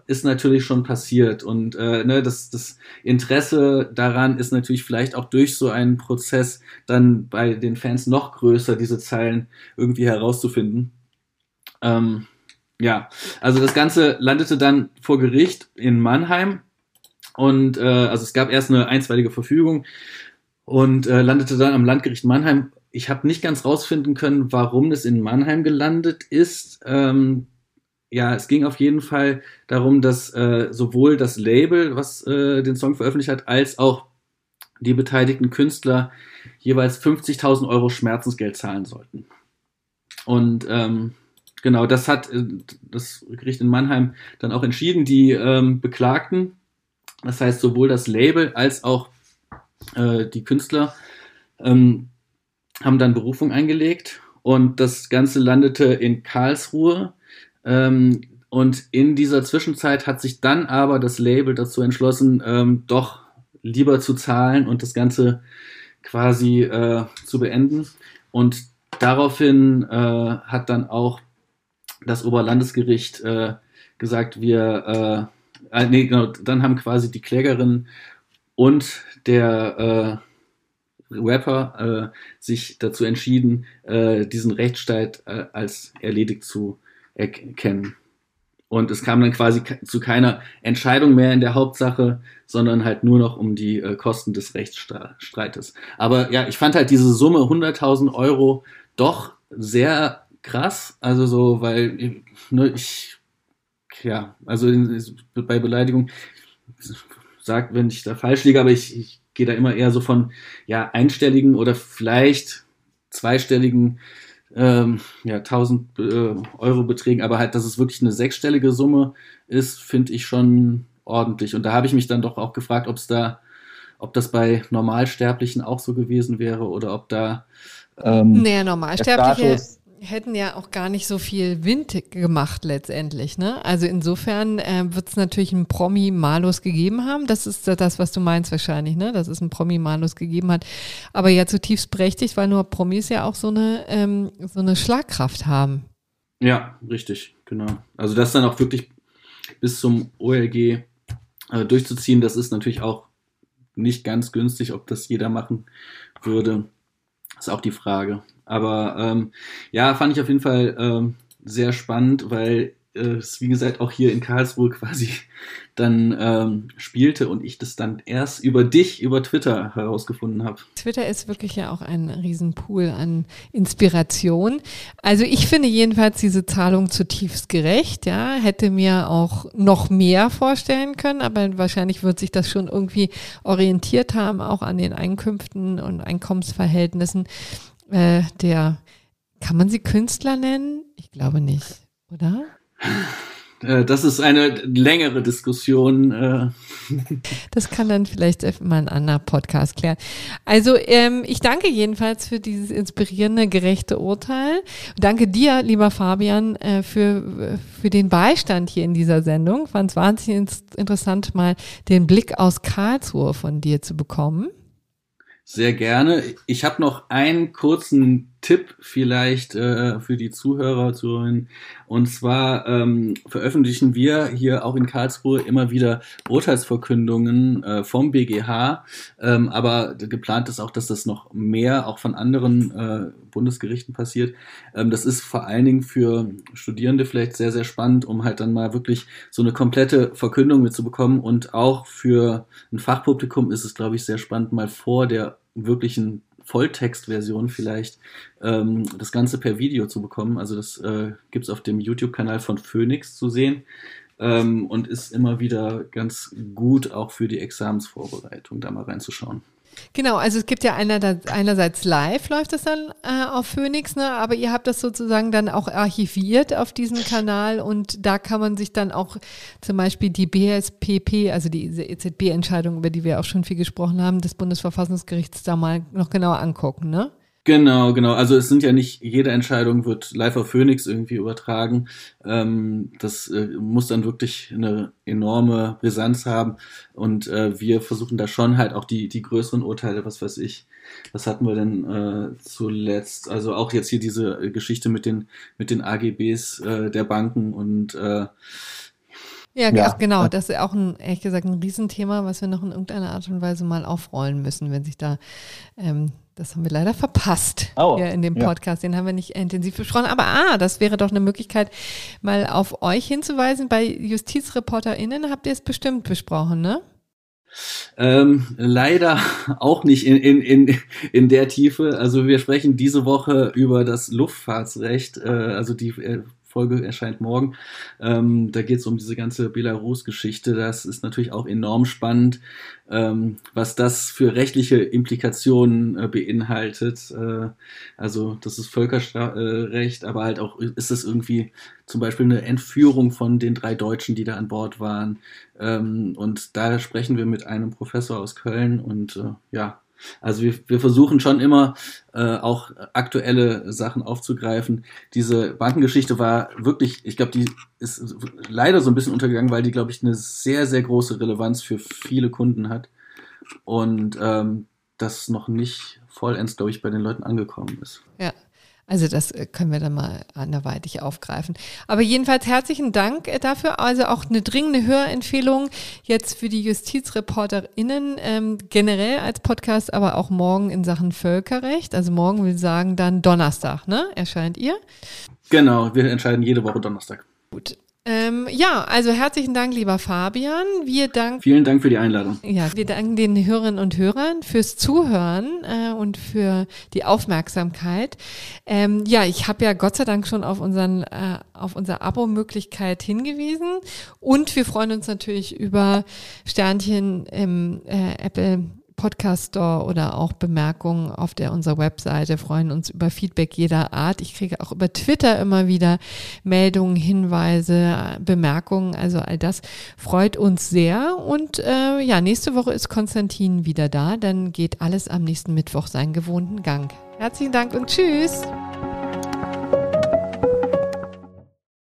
ist natürlich schon passiert. Und äh, ne, das, das Interesse daran ist natürlich vielleicht auch durch so einen Prozess dann bei den Fans noch größer, diese Zeilen irgendwie herauszufinden. Ähm, ja, also das Ganze landete dann vor Gericht in Mannheim. Und äh, also es gab erst eine einstweilige Verfügung und äh, landete dann am Landgericht Mannheim ich habe nicht ganz rausfinden können, warum es in Mannheim gelandet ist. Ähm, ja, es ging auf jeden Fall darum, dass äh, sowohl das Label, was äh, den Song veröffentlicht hat, als auch die beteiligten Künstler jeweils 50.000 Euro Schmerzensgeld zahlen sollten. Und ähm, genau, das hat äh, das Gericht in Mannheim dann auch entschieden. Die ähm, Beklagten, das heißt sowohl das Label als auch äh, die Künstler, ähm, haben dann Berufung eingelegt und das Ganze landete in Karlsruhe. Ähm, und in dieser Zwischenzeit hat sich dann aber das Label dazu entschlossen, ähm, doch lieber zu zahlen und das Ganze quasi äh, zu beenden. Und daraufhin äh, hat dann auch das Oberlandesgericht äh, gesagt, wir, äh, äh, nee, genau, dann haben quasi die Klägerin und der äh, Rapper äh, sich dazu entschieden, äh, diesen Rechtsstreit äh, als erledigt zu erkennen. Und es kam dann quasi zu keiner Entscheidung mehr in der Hauptsache, sondern halt nur noch um die äh, Kosten des Rechtsstreites. Aber ja, ich fand halt diese Summe 100.000 Euro doch sehr krass. Also so, weil ne, ich, ja, also bei Beleidigung, sagt, wenn ich da falsch liege, aber ich, ich gehe da immer eher so von ja einstelligen oder vielleicht zweistelligen ähm, ja 1000 äh, Euro Beträgen, aber halt, dass es wirklich eine sechsstellige Summe ist, finde ich schon ordentlich. Und da habe ich mich dann doch auch gefragt, ob es da, ob das bei Normalsterblichen auch so gewesen wäre oder ob da ähm, naja, Normalsterbliche hätten ja auch gar nicht so viel Wind gemacht letztendlich. Ne? Also insofern äh, wird es natürlich einen Promi-Malus gegeben haben. Das ist das, was du meinst wahrscheinlich, ne? dass es einen Promi-Malus gegeben hat. Aber ja zutiefst berechtigt, weil nur Promis ja auch so eine, ähm, so eine Schlagkraft haben. Ja, richtig, genau. Also das dann auch wirklich bis zum OLG äh, durchzuziehen, das ist natürlich auch nicht ganz günstig, ob das jeder machen würde. Ist auch die Frage. Aber ähm, ja, fand ich auf jeden Fall ähm, sehr spannend, weil äh, es, wie gesagt, auch hier in Karlsruhe quasi dann ähm, spielte und ich das dann erst über dich, über Twitter herausgefunden habe. Twitter ist wirklich ja auch ein Riesenpool an Inspiration. Also ich finde jedenfalls diese Zahlung zutiefst gerecht, ja, hätte mir auch noch mehr vorstellen können, aber wahrscheinlich wird sich das schon irgendwie orientiert haben, auch an den Einkünften und Einkommensverhältnissen äh, der, kann man sie Künstler nennen? Ich glaube nicht, oder? Äh, das ist eine längere Diskussion. Äh. Das kann dann vielleicht mal ein anderer Podcast klären. Also ähm, ich danke jedenfalls für dieses inspirierende, gerechte Urteil. Danke dir, lieber Fabian, äh, für, für den Beistand hier in dieser Sendung. Fand es wahnsinnig interessant, mal den Blick aus Karlsruhe von dir zu bekommen. Sehr gerne. Ich habe noch einen kurzen Tipp vielleicht äh, für die Zuhörer, Zuhörerinnen. Und zwar ähm, veröffentlichen wir hier auch in Karlsruhe immer wieder Urteilsverkündungen äh, vom BGH. Ähm, aber geplant ist auch, dass das noch mehr auch von anderen äh, Bundesgerichten passiert. Ähm, das ist vor allen Dingen für Studierende vielleicht sehr, sehr spannend, um halt dann mal wirklich so eine komplette Verkündung mitzubekommen. Und auch für ein Fachpublikum ist es, glaube ich, sehr spannend, mal vor der wirklichen Volltextversion vielleicht ähm, das Ganze per Video zu bekommen. Also das äh, gibt es auf dem YouTube-Kanal von Phoenix zu sehen ähm, und ist immer wieder ganz gut auch für die Examensvorbereitung, da mal reinzuschauen. Genau, also es gibt ja einerseits live läuft das dann äh, auf Phoenix, ne? aber ihr habt das sozusagen dann auch archiviert auf diesem Kanal und da kann man sich dann auch zum Beispiel die BSPP, also die EZB-Entscheidung, über die wir auch schon viel gesprochen haben, des Bundesverfassungsgerichts da mal noch genauer angucken, ne? Genau, genau. Also es sind ja nicht, jede Entscheidung wird live auf Phoenix irgendwie übertragen. Ähm, das äh, muss dann wirklich eine enorme Brisanz haben. Und äh, wir versuchen da schon halt auch die, die größeren Urteile, was weiß ich, was hatten wir denn äh, zuletzt? Also auch jetzt hier diese Geschichte mit den, mit den AGBs äh, der Banken und ja, ja, genau. Das ist auch ein, ehrlich gesagt, ein Riesenthema, was wir noch in irgendeiner Art und Weise mal aufrollen müssen, wenn sich da ähm, das haben wir leider verpasst oh, hier in dem Podcast. Ja. Den haben wir nicht intensiv besprochen. Aber ah, das wäre doch eine Möglichkeit, mal auf euch hinzuweisen. Bei JustizreporterInnen habt ihr es bestimmt besprochen, ne? Ähm, leider auch nicht in, in, in, in der Tiefe. Also wir sprechen diese Woche über das Luftfahrtsrecht, äh, also die äh, Folge erscheint morgen. Ähm, da geht es um diese ganze Belarus-Geschichte. Das ist natürlich auch enorm spannend, ähm, was das für rechtliche Implikationen äh, beinhaltet. Äh, also das ist Völkerrecht, aber halt auch ist es irgendwie zum Beispiel eine Entführung von den drei Deutschen, die da an Bord waren. Ähm, und da sprechen wir mit einem Professor aus Köln und äh, ja, also wir, wir versuchen schon immer äh, auch aktuelle Sachen aufzugreifen. Diese Bankengeschichte war wirklich, ich glaube, die ist leider so ein bisschen untergegangen, weil die, glaube ich, eine sehr, sehr große Relevanz für viele Kunden hat. Und ähm, das noch nicht vollends, glaube ich, bei den Leuten angekommen ist. Ja, also das äh, können wir dann mal anderweitig aufgreifen. Aber jedenfalls herzlichen Dank äh, dafür. Also auch eine dringende Hörempfehlung jetzt für die JustizreporterInnen ähm, generell als Podcast, aber auch morgen in Sachen Völkerrecht. Also morgen will sagen dann Donnerstag, ne? Erscheint ihr? Genau, wir entscheiden jede Woche Donnerstag. Gut. Ähm, ja, also herzlichen Dank, lieber Fabian. Wir danken. Vielen Dank für die Einladung. Ja, wir danken den Hörerinnen und Hörern fürs Zuhören äh, und für die Aufmerksamkeit. Ähm, ja, ich habe ja Gott sei Dank schon auf unseren äh, auf unsere Abo-Möglichkeit hingewiesen und wir freuen uns natürlich über Sternchen im äh, Apple Podcast Store oder auch Bemerkungen auf der unserer Webseite, freuen uns über Feedback jeder Art. Ich kriege auch über Twitter immer wieder Meldungen, Hinweise, Bemerkungen. Also all das freut uns sehr. Und äh, ja, nächste Woche ist Konstantin wieder da. Dann geht alles am nächsten Mittwoch seinen gewohnten Gang. Herzlichen Dank und tschüss.